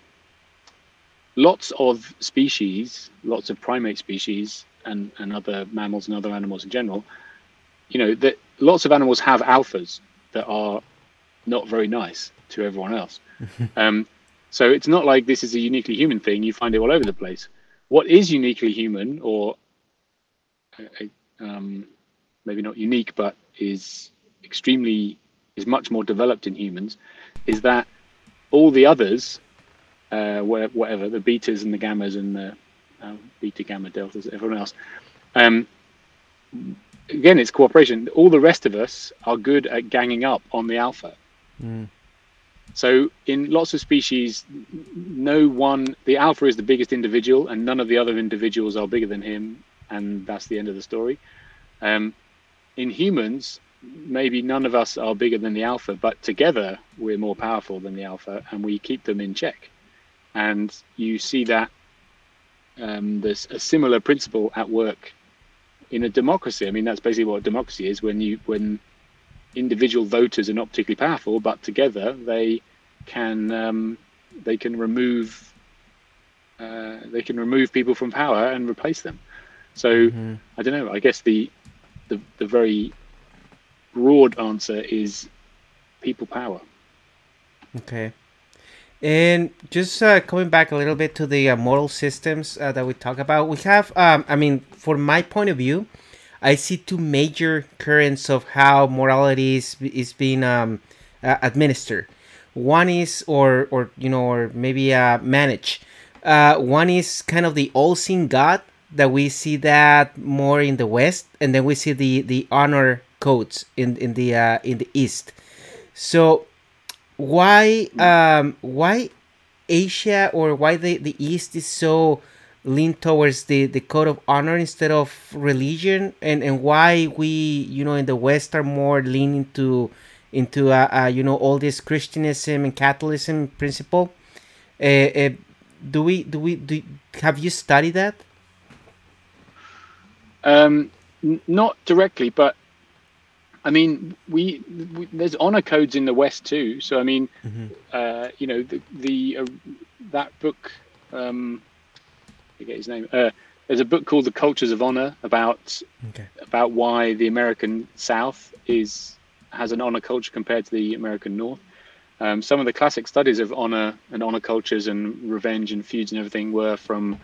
lots of species, lots of primate species, and and other mammals and other animals in general, you know, that lots of animals have alphas that are not very nice to everyone else. [laughs] um, so it's not like this is a uniquely human thing. You find it all over the place. What is uniquely human, or uh, um, maybe not unique, but is extremely is much more developed in humans, is that all the others, uh, whatever the betas and the gammas and the uh, beta, gamma, deltas, everyone else. Um, again, it's cooperation. All the rest of us are good at ganging up on the alpha. Mm. So in lots of species, no one, the alpha is the biggest individual, and none of the other individuals are bigger than him, and that's the end of the story. Um, in humans, maybe none of us are bigger than the alpha, but together we're more powerful than the alpha, and we keep them in check. And you see that um, there's a similar principle at work in a democracy. I mean, that's basically what democracy is when you when individual voters are not particularly powerful, but together they can um, they can remove uh, they can remove people from power and replace them. So mm-hmm. I don't know. I guess the, the the very broad answer is people power. Okay. And just uh, coming back a little bit to the uh, moral systems uh, that we talk about, we have, um, I mean, from my point of view, I see two major currents of how morality is, is being um, uh, administered. One is, or or you know, or maybe uh. Uh, one is kind of the all-seeing God that we see that more in the West, and then we see the the honor codes in in the uh, in the East. So why um why Asia or why the the East is so lean towards the the code of honor instead of religion? And and why we you know in the west are more leaning to into uh, uh you know all this christianism and catholicism principle? Uh, uh, do we do we do have you studied that? Um not directly but i mean we, we, there's honor codes in the west too so i mean mm-hmm. uh you know the the uh, that book um forget his name. Uh, there's a book called The Cultures of Honor about okay. about why the American South is has an honor culture compared to the American North. Um, some of the classic studies of honor and honor cultures and revenge and feuds and everything were from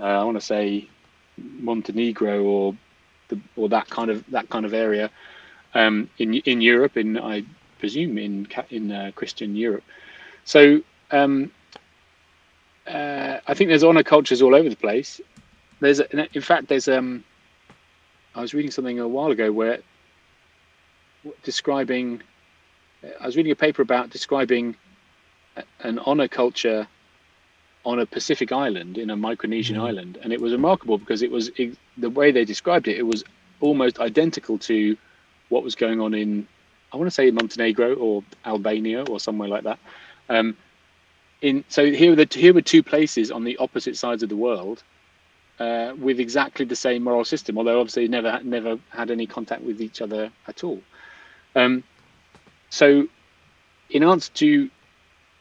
uh, I want to say Montenegro or the, or that kind of that kind of area um, in in Europe in I presume in in uh, Christian Europe. So um, uh, I think there's honor cultures all over the place. There's, in fact, there's um, I was reading something a while ago where describing, I was reading a paper about describing an honor culture on a Pacific island in a Micronesian mm. island, and it was remarkable because it was it, the way they described it. It was almost identical to what was going on in, I want to say Montenegro or Albania or somewhere like that. Um, in so here were the here were two places on the opposite sides of the world uh, with exactly the same moral system, although obviously never never had any contact with each other at all. Um, so, in answer to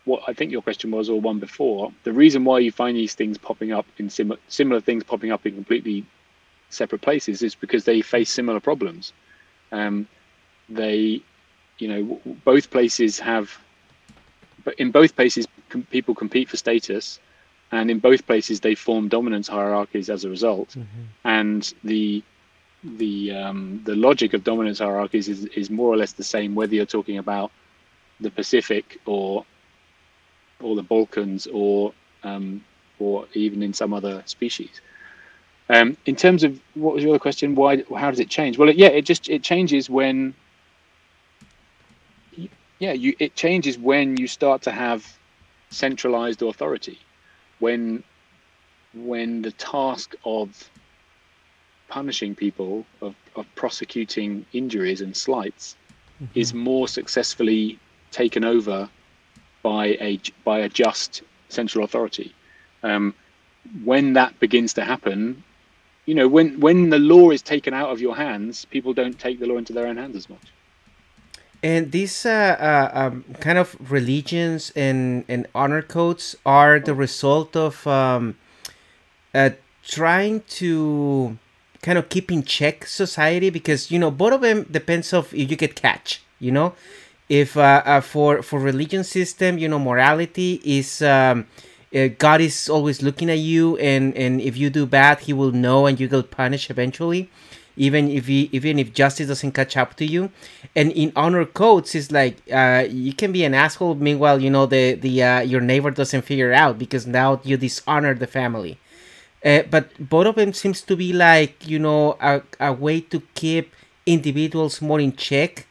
what I think your question was, or one before, the reason why you find these things popping up in sim- similar things popping up in completely separate places is because they face similar problems. Um, they, you know, both places have, but in both places, com- people compete for status, and in both places they form dominance hierarchies as a result. Mm-hmm. And the the um, the logic of dominance hierarchies is, is more or less the same whether you're talking about the Pacific or or the Balkans or um, or even in some other species. Um, in terms of what was your other question? Why? How does it change? Well, it, yeah, it just it changes when. Yeah, you it changes when you start to have centralized authority when when the task of punishing people of, of prosecuting injuries and slights mm-hmm. is more successfully taken over by a by a just central authority um, when that begins to happen you know when when the law is taken out of your hands people don't take the law into their own hands as much. And these uh, uh, um, kind of religions and, and honor codes are the result of um, uh, trying to kind of keep in check society because you know both of them depends of if you get catch you know? If uh, uh, for for religion system you know morality is um, uh, god is always looking at you and and if you do bad he will know and you will punish eventually even if he, even if justice doesn't catch up to you. And in honor codes it's like uh, you can be an asshole meanwhile you know the the uh, your neighbor doesn't figure out because now you dishonor the family. Uh, but both of them seems to be like you know a, a way to keep individuals more in check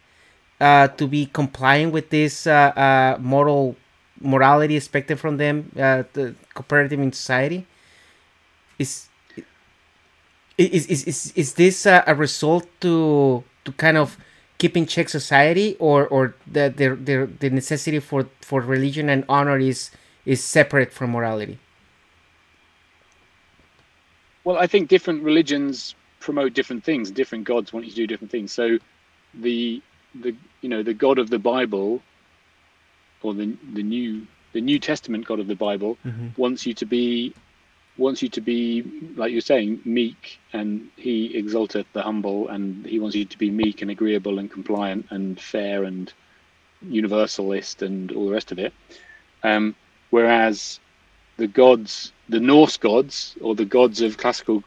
uh, to be complying with this moral morality expected from them uh, the cooperative in society is is is is, is this uh, a result to to kind of keep in check society or or the, the, the necessity for for religion and honor is is separate from morality? Well i think different religions promote different things. Different gods want you to do different things. So the the you know the god of the bible or the the new the new testament god of the bible mm-hmm. wants you to be wants you to be like you're saying meek and he exalteth the humble and he wants you to be meek and agreeable and compliant and fair and universalist and all the rest of it um, whereas the gods the norse gods or the gods of classical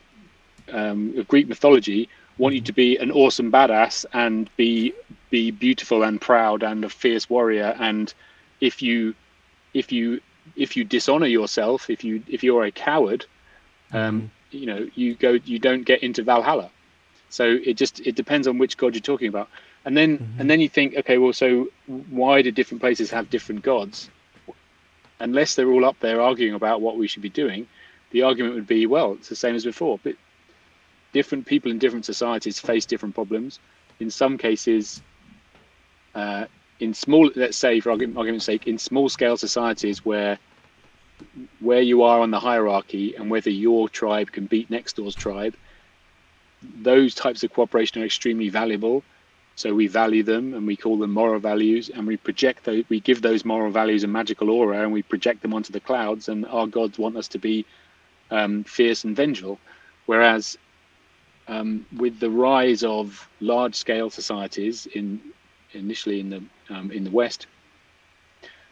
um, of greek mythology want you to be an awesome badass and be be beautiful and proud and a fierce warrior and if you if you if you dishonor yourself, if you if you're a coward, um, mm. you know you go you don't get into Valhalla. So it just it depends on which god you're talking about, and then mm-hmm. and then you think, okay, well, so why do different places have different gods? Unless they're all up there arguing about what we should be doing, the argument would be, well, it's the same as before. But different people in different societies face different problems. In some cases, uh, in small, let's say for argument's sake, in small scale societies where where you are on the hierarchy and whether your tribe can beat next door's tribe, those types of cooperation are extremely valuable. So we value them and we call them moral values and we project those, we give those moral values a magical aura and we project them onto the clouds and our gods want us to be um, fierce and vengeful. Whereas um, with the rise of large scale societies in initially in the um, in the West,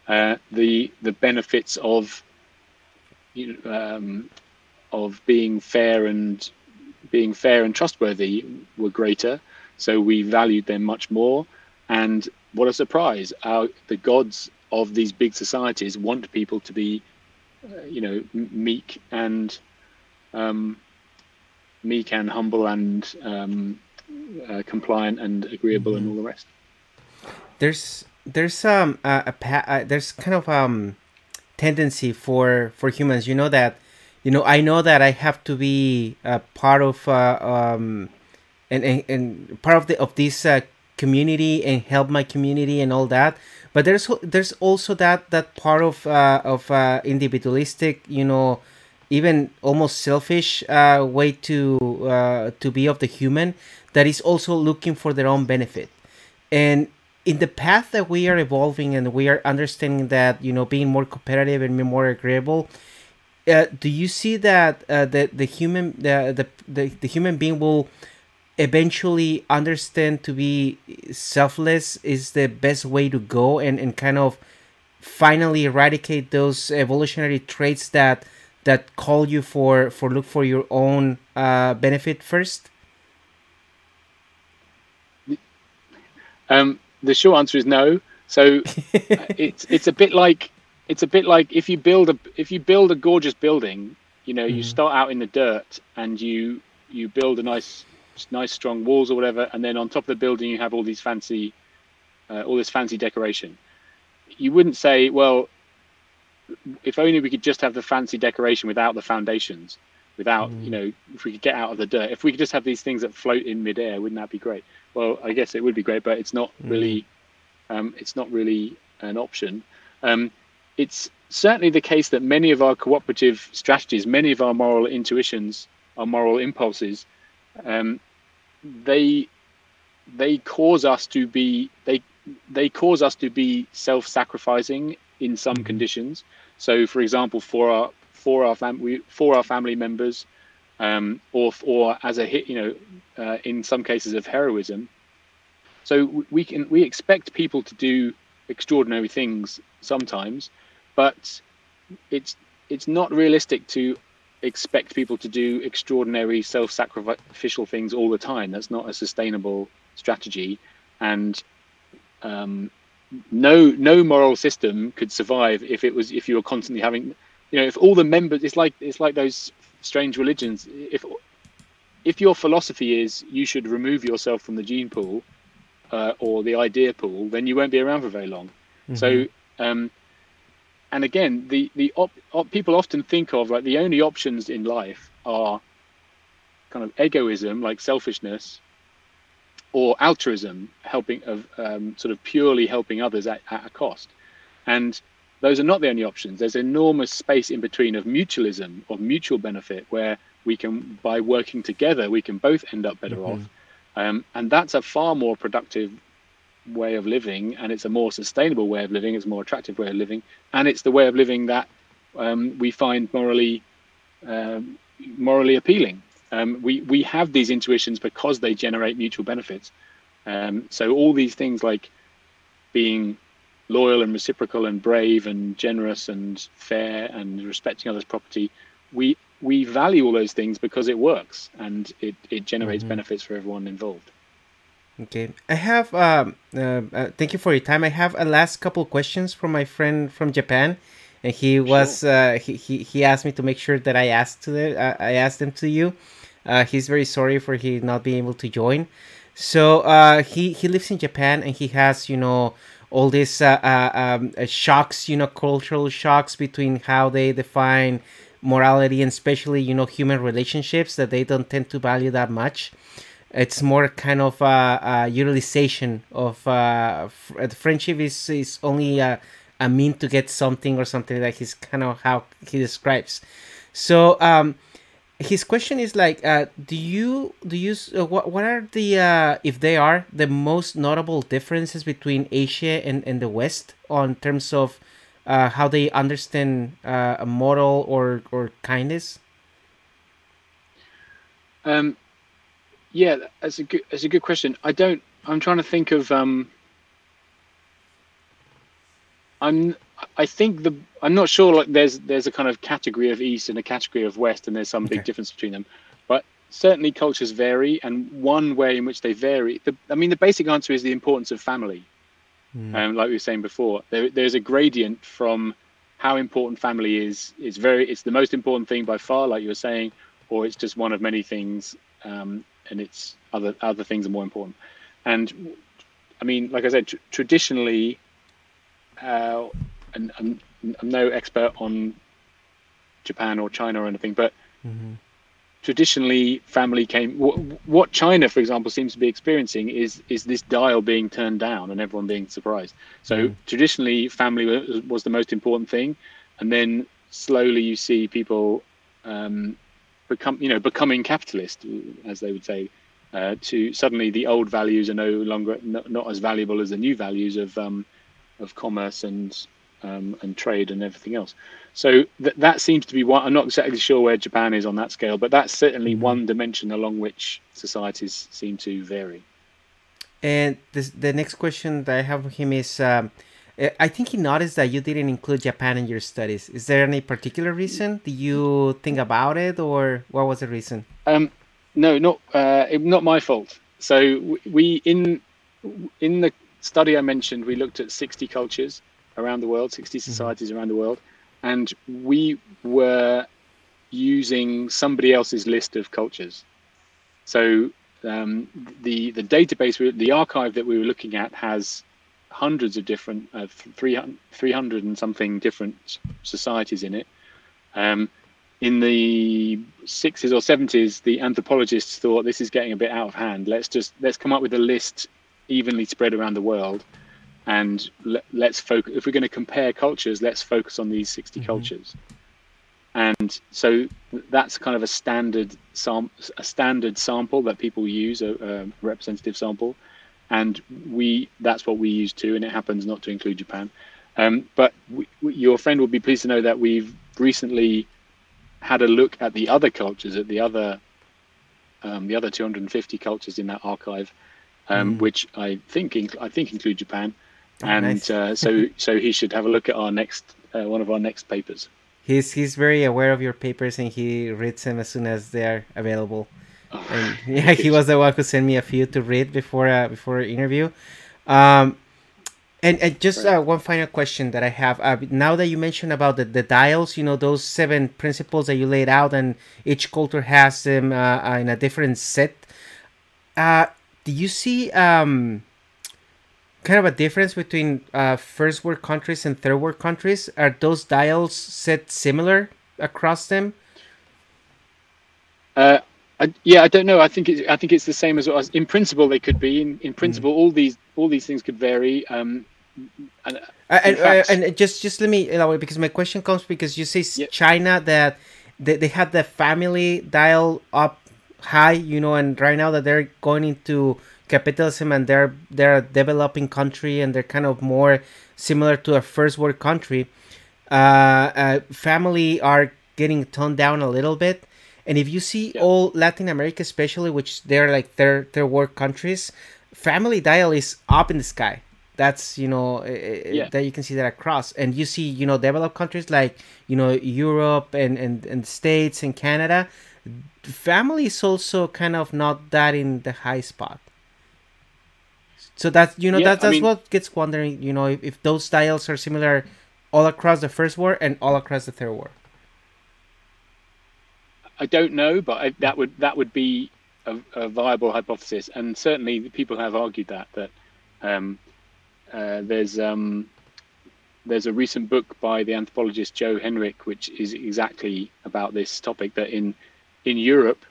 uh, the the benefits of you know, um, of being fair and being fair and trustworthy were greater, so we valued them much more. And what a surprise! Our, the gods of these big societies want people to be, uh, you know, meek and um, meek and humble and um, uh, compliant and agreeable mm-hmm. and all the rest there's there's um a, a, uh, there's kind of um tendency for for humans. You know that you know i know that i have to be a part of uh, um and, and, and part of the of this uh, community and help my community and all that. But there's there's also that that part of uh, of uh, individualistic you know even almost selfish uh, way to uh, to be of the human that is also looking for their own benefit. And in the path that we are evolving and we are understanding that you know being more competitive and more agreeable uh, do you see that uh, the the human the, the the the human being will eventually understand to be selfless is the best way to go and and kind of finally eradicate those evolutionary traits that that call you for for look for your own uh, benefit first? Um the short answer is no. So [laughs] it's it's a bit like it's a bit like if you build a if you build a gorgeous building, you know, mm. you start out in the dirt and you you build a nice nice strong walls or whatever, and then on top of the building you have all these fancy uh, all this fancy decoration. You wouldn't say, well, if only we could just have the fancy decoration without the foundations, without mm. you know, if we could get out of the dirt, if we could just have these things that float in midair, wouldn't that be great? well, I guess it would be great, but it's not mm. really, um, it's not really an option. Um, it's certainly the case that many of our cooperative strategies, many of our moral intuitions, our moral impulses, um, they they cause us to be they they cause us to be self-sacrificing in some Mhm. conditions. So, for example, for our for our family for our family members, um, or or as a hit, you know, uh, in some cases of heroism. So we can we expect people to do extraordinary things sometimes, but it's it's not realistic to expect people to do extraordinary self-sacrificial things all the time. That's not a sustainable strategy, and um, no no moral system could survive if it was if you were constantly having you know if all the members it's like it's like those strange religions. If if your philosophy is you should remove yourself from the gene pool uh, or the idea pool then you won't be around for very long. So um and again the the op, op, people often think of like the only options in life are kind of egoism like selfishness or altruism helping of um, sort of purely helping others at, at a cost. And those are not the only options. There's enormous space in between of mutualism of mutual benefit where we can by working together we can both end up better Mhm. off. Um, and that's a far more productive way of living and it's a more sustainable way of living it's a more attractive way of living and it's the way of living that um, we find morally um, morally appealing. Um, we we have these intuitions because they generate mutual benefits. Um, so all these things like being loyal and reciprocal and brave and generous and fair and respecting others property we we value all those things because it works and it, it generates Mhm. benefits for everyone involved Okay, I have. Um, uh, uh, thank you for your time. I have a last couple questions from my friend from Japan, and he was uh, he, he he asked me to make sure that I asked to the, uh, I asked them to you. Uh, he's very sorry for he not being able to join. So uh, he he lives in Japan and he has you know all these uh, uh, um, uh, shocks, you know, cultural shocks between how they define morality and especially you know human relationships that they don't tend to value that much. It's more kind of uh, utilization of uh, uh, friendship is is only a, a mean to get something or something like he's kind of how he describes. So um his question is like uh, do you do you uh, what, what are the uh, if they are the most notable differences between asia and, and the west on terms of uh, how they understand uh, a moral or or kindness Um, yeah, that's a good that's a good question. I don't. I'm trying to think of. Um, I'm. I think the. I'm not sure. Like, there's there's a kind of category of East and a category of West, and there's some Okay. big difference between them. But certainly cultures vary, and one way in which they vary. The, I mean, the basic answer is the importance of family. Mm. Um, like we were saying before, there, there's a gradient from how important family is. It's very. It's the most important thing by far, like you were saying, or it's just one of many things, um, and it's other other things are more important. And I mean, like I said, tr- traditionally, uh, and I'm, I'm no expert on Japan or China or anything, but Mhm. traditionally family came what, what china for example seems to be experiencing is is this dial being turned down and everyone being surprised so Mhm. traditionally family was, was the most important thing and then slowly you see people um, become you know becoming capitalist as they would say uh, to suddenly the old values are no longer not, not as valuable as the new values of um, of commerce and um, and trade and everything else. So th- that seems to be one. I'm not exactly sure where Japan is on that scale, but that's certainly Mhm. one dimension along which societies seem to vary. And this, the next question that I have for him is um, uh, I think he noticed that you didn't include Japan in your studies. Is there any particular reason? Did you think about it, or what was the reason? Um, no, not uh, it- not my fault. So we in in the study I mentioned, we looked at 60 cultures around the world, 60 societies around the world, and we were using somebody else's list of cultures. So um, the the database, the archive that we were looking at has hundreds of different, uh, 300, 300 and something different societies in it. Um, in the 60s or 70s, the anthropologists thought this is getting a bit out of hand. Let's just let's come up with a list evenly spread around the world, and let, let's focus. If we're going to compare cultures, let's focus on these 60 Mhm. cultures. And so that's kind of a standard sam- a standard sample that people use, a, a representative sample. and we that's what we use too, and it happens not to include Japan. Um, but we, we, your friend will be pleased to know that we've recently had a look at the other cultures, at the other um, the other 250 cultures in that archive, um, mm. which I think inc- I think include Japan, and nice. uh, so [laughs] so he should have a look at our next uh, one of our next papers. He's he's very aware of your papers and he reads them as soon as they are available. Oh, and [laughs] yeah, he was the one who sent me a few to read before uh, before interview. Um, and, and just uh, one final question that I have. Uh, now that you mentioned about the, the dials, you know, those seven principles that you laid out, and each culture has them uh, uh in a different set. Uh, do you see um, kind of a difference between uh, first world countries and third world countries? Are those dials set similar across them? Uh, I, yeah, I don't know. I think it's I think it's the same as, as in principle they could be. In in principle, mm. all these all these things could vary. Um, and, uh, and, fact, uh, and, just just let me elaborate because my question comes because you say yeah. China that they, they had the family dial up high, you know, and right now that they're going into capitalism and they're they're a developing country and they're kind of more similar to a first world country. Uh, uh, family are getting toned down a little bit and if you see yeah. all Latin America, especially, which they're like third third world countries, family dial is up in the sky. That's you know yeah. that you can see that across, and you see you know developed countries like you know Europe and and and States and Canada. Family is also kind of not that in the high spot. So that's you know yeah, that's that's I mean, what gets wondering. You know if, if those styles are similar all across the first war and all across the third war. I don't know, but I, that would that would be a, a, viable hypothesis, and certainly people have argued that that um, uh, there's um, there's a recent book by the anthropologist Joe Henrich, which is exactly about this topic. That in in Europe,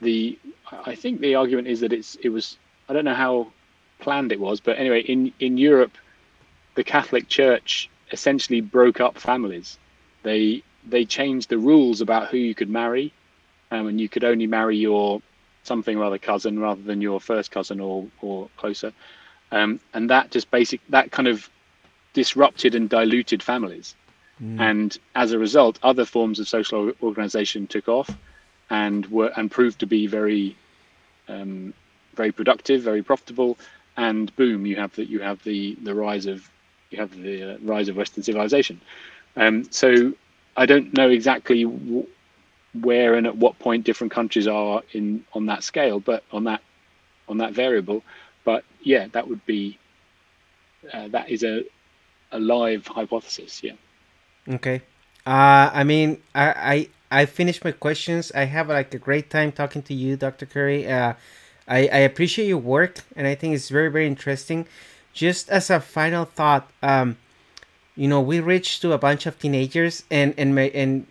the I think the argument is that it's it was I don't know how planned it was, but anyway, in in Europe, the Catholic Church essentially broke up families. They they changed the rules about who you could marry, um, and you could only marry your something or other cousin rather than your first cousin or or closer, um, and that just basic that kind of disrupted and diluted families, mm. and as a result, other forms of social organization took off, and were and proved to be very, um, very productive, very profitable, and boom, you have that you have the the rise of you have the uh, rise of Western civilization. Um, so I don't know exactly w- where and at what point different countries are in on that scale, but on that on that variable. But yeah, that would be uh, that is a a live hypothesis. Yeah. Okay. Uh, I mean, I, I I finished my questions. I have like a great time talking to you, Dr. Curry. Uh, I I appreciate your work, and I think it's very very interesting. Just as a final thought, um, you know we reached to a bunch of teenagers and and and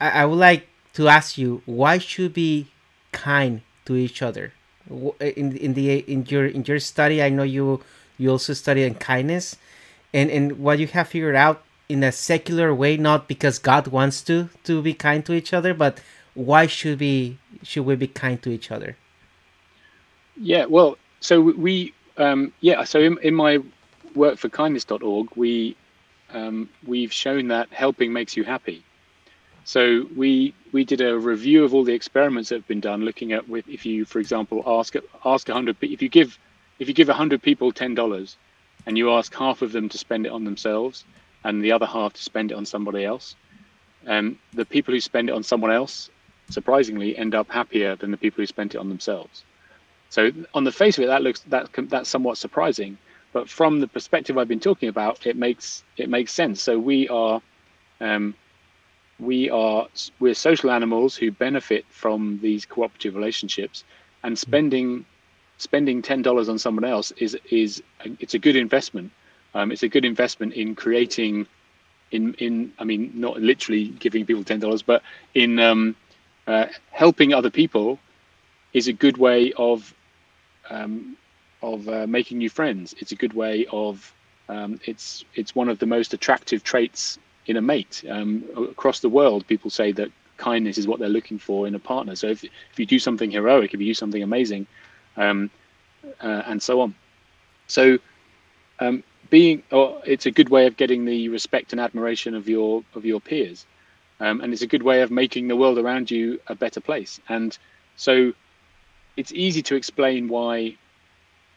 I, I would like to ask you why should be kind to each other in in the in your in your study i know you you also study in kindness and and what you have figured out in a secular way not because god wants to to be kind to each other but why should we should we be kind to each other yeah well so we um yeah so in, in my work for kindness.org we um, we've shown that helping makes you happy. So we we did a review of all the experiments that have been done, looking at with if you, for example, ask ask hundred if you give if you give hundred people ten dollars, and you ask half of them to spend it on themselves, and the other half to spend it on somebody else, um, the people who spend it on someone else, surprisingly, end up happier than the people who spent it on themselves. So on the face of it, that looks that that's somewhat surprising but from the perspective I've been talking about, it makes it makes sense. So we are um, we are we're social animals who benefit from these cooperative relationships, and hmm. spending spending ten dollars on someone else is is it's a good investment. Um, it's a good investment in creating, in in I mean not literally giving people ten dollars, but in um, uh, helping other people is a good way of um, of uh, making new friends. It's a good way of um, it's it's one of the most attractive traits in a mate um, across the world. People say that kindness is what they're looking for in a partner. So if if you do something heroic, if you do something amazing, um, uh, and so on. So, um, being, or it's a good way of getting the respect and admiration of your of your peers, um, and it's a good way of making the world around you a better place. And so, it's easy to explain why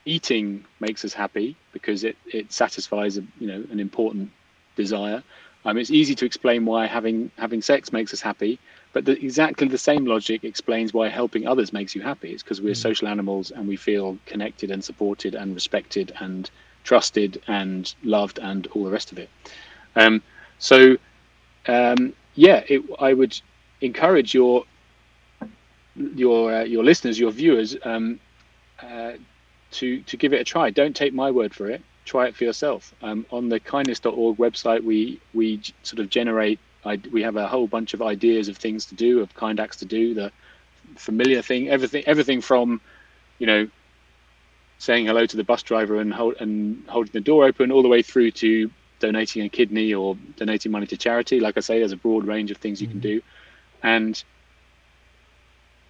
eating makes us happy because it it satisfies a, you know an important desire. Um, it's easy to explain why having having sex makes us happy, but the, exactly the same logic explains why helping others makes you happy. It's because we're mm. social animals and we feel connected and supported and respected and trusted and loved and all the rest of it. Um, so, um, yeah, it, I would encourage your your uh, your listeners, your viewers, um, uh, to to give it a try. Don't take my word for it. Try it for yourself. Um, on the kindness.org website, we we sort of generate. I, we have a whole bunch of ideas of things to do, of kind acts to do, the familiar thing, everything, everything from, you know, saying hello to the bus driver and, hold, and holding the door open, all the way through to donating a kidney or donating money to charity. Like I say, there's a broad range of things you mm-hmm. can do, and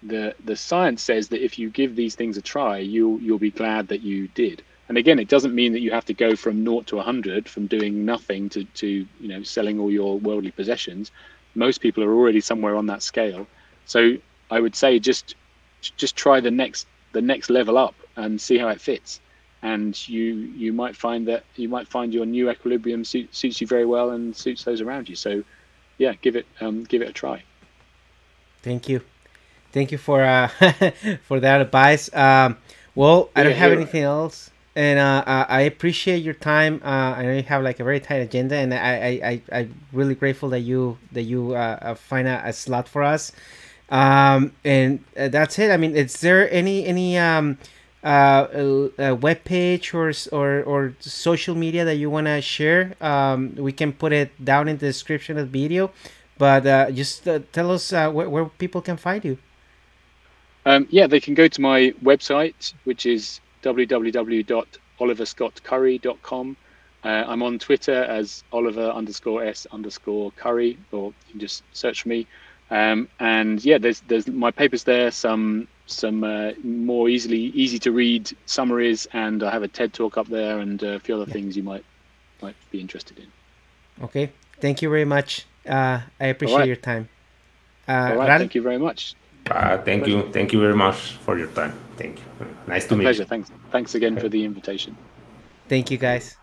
the the science says that if you give these things a try, you'll you'll be glad that you did. And again, it doesn't mean that you have to go from naught to hundred, from doing nothing to to you know selling all your worldly possessions. Most people are already somewhere on that scale. So I would say just just try the next the next level up and see how it fits and you you might find that you might find your new equilibrium suit, suits you very well and suits those around you so yeah give it um, give it a try thank you thank you for uh, [laughs] for that advice um, well i don't have anything else and uh, I appreciate your time. Uh, I know you have like a very tight agenda, and I I I I'm really grateful that you that you uh, uh find a, a slot for us. Um, and uh, that's it. I mean, is there any any um, uh, a, web page or, or or social media that you want to share? Um, we can put it down in the description of the video, but uh, just uh, tell us uh, where, where people can find you. Um, yeah, they can go to my website, which is www.oliverscottcurry.com. Uh, I'm on Twitter as Oliver underscore S underscore Curry, or you can just search for me. Um, and yeah, there's there's my papers there, some some uh, more easily easy to read summaries, and I have a TED talk up there, and a few other yeah. things you might might be interested in. Okay, thank you very much. Uh, I appreciate right. your time. Uh, All right, thank you very much. Uh, thank you, thank you very much for your time. Thank you. Nice to meet pleasure. you. Thanks, thanks again okay. for the invitation. Thank you, guys.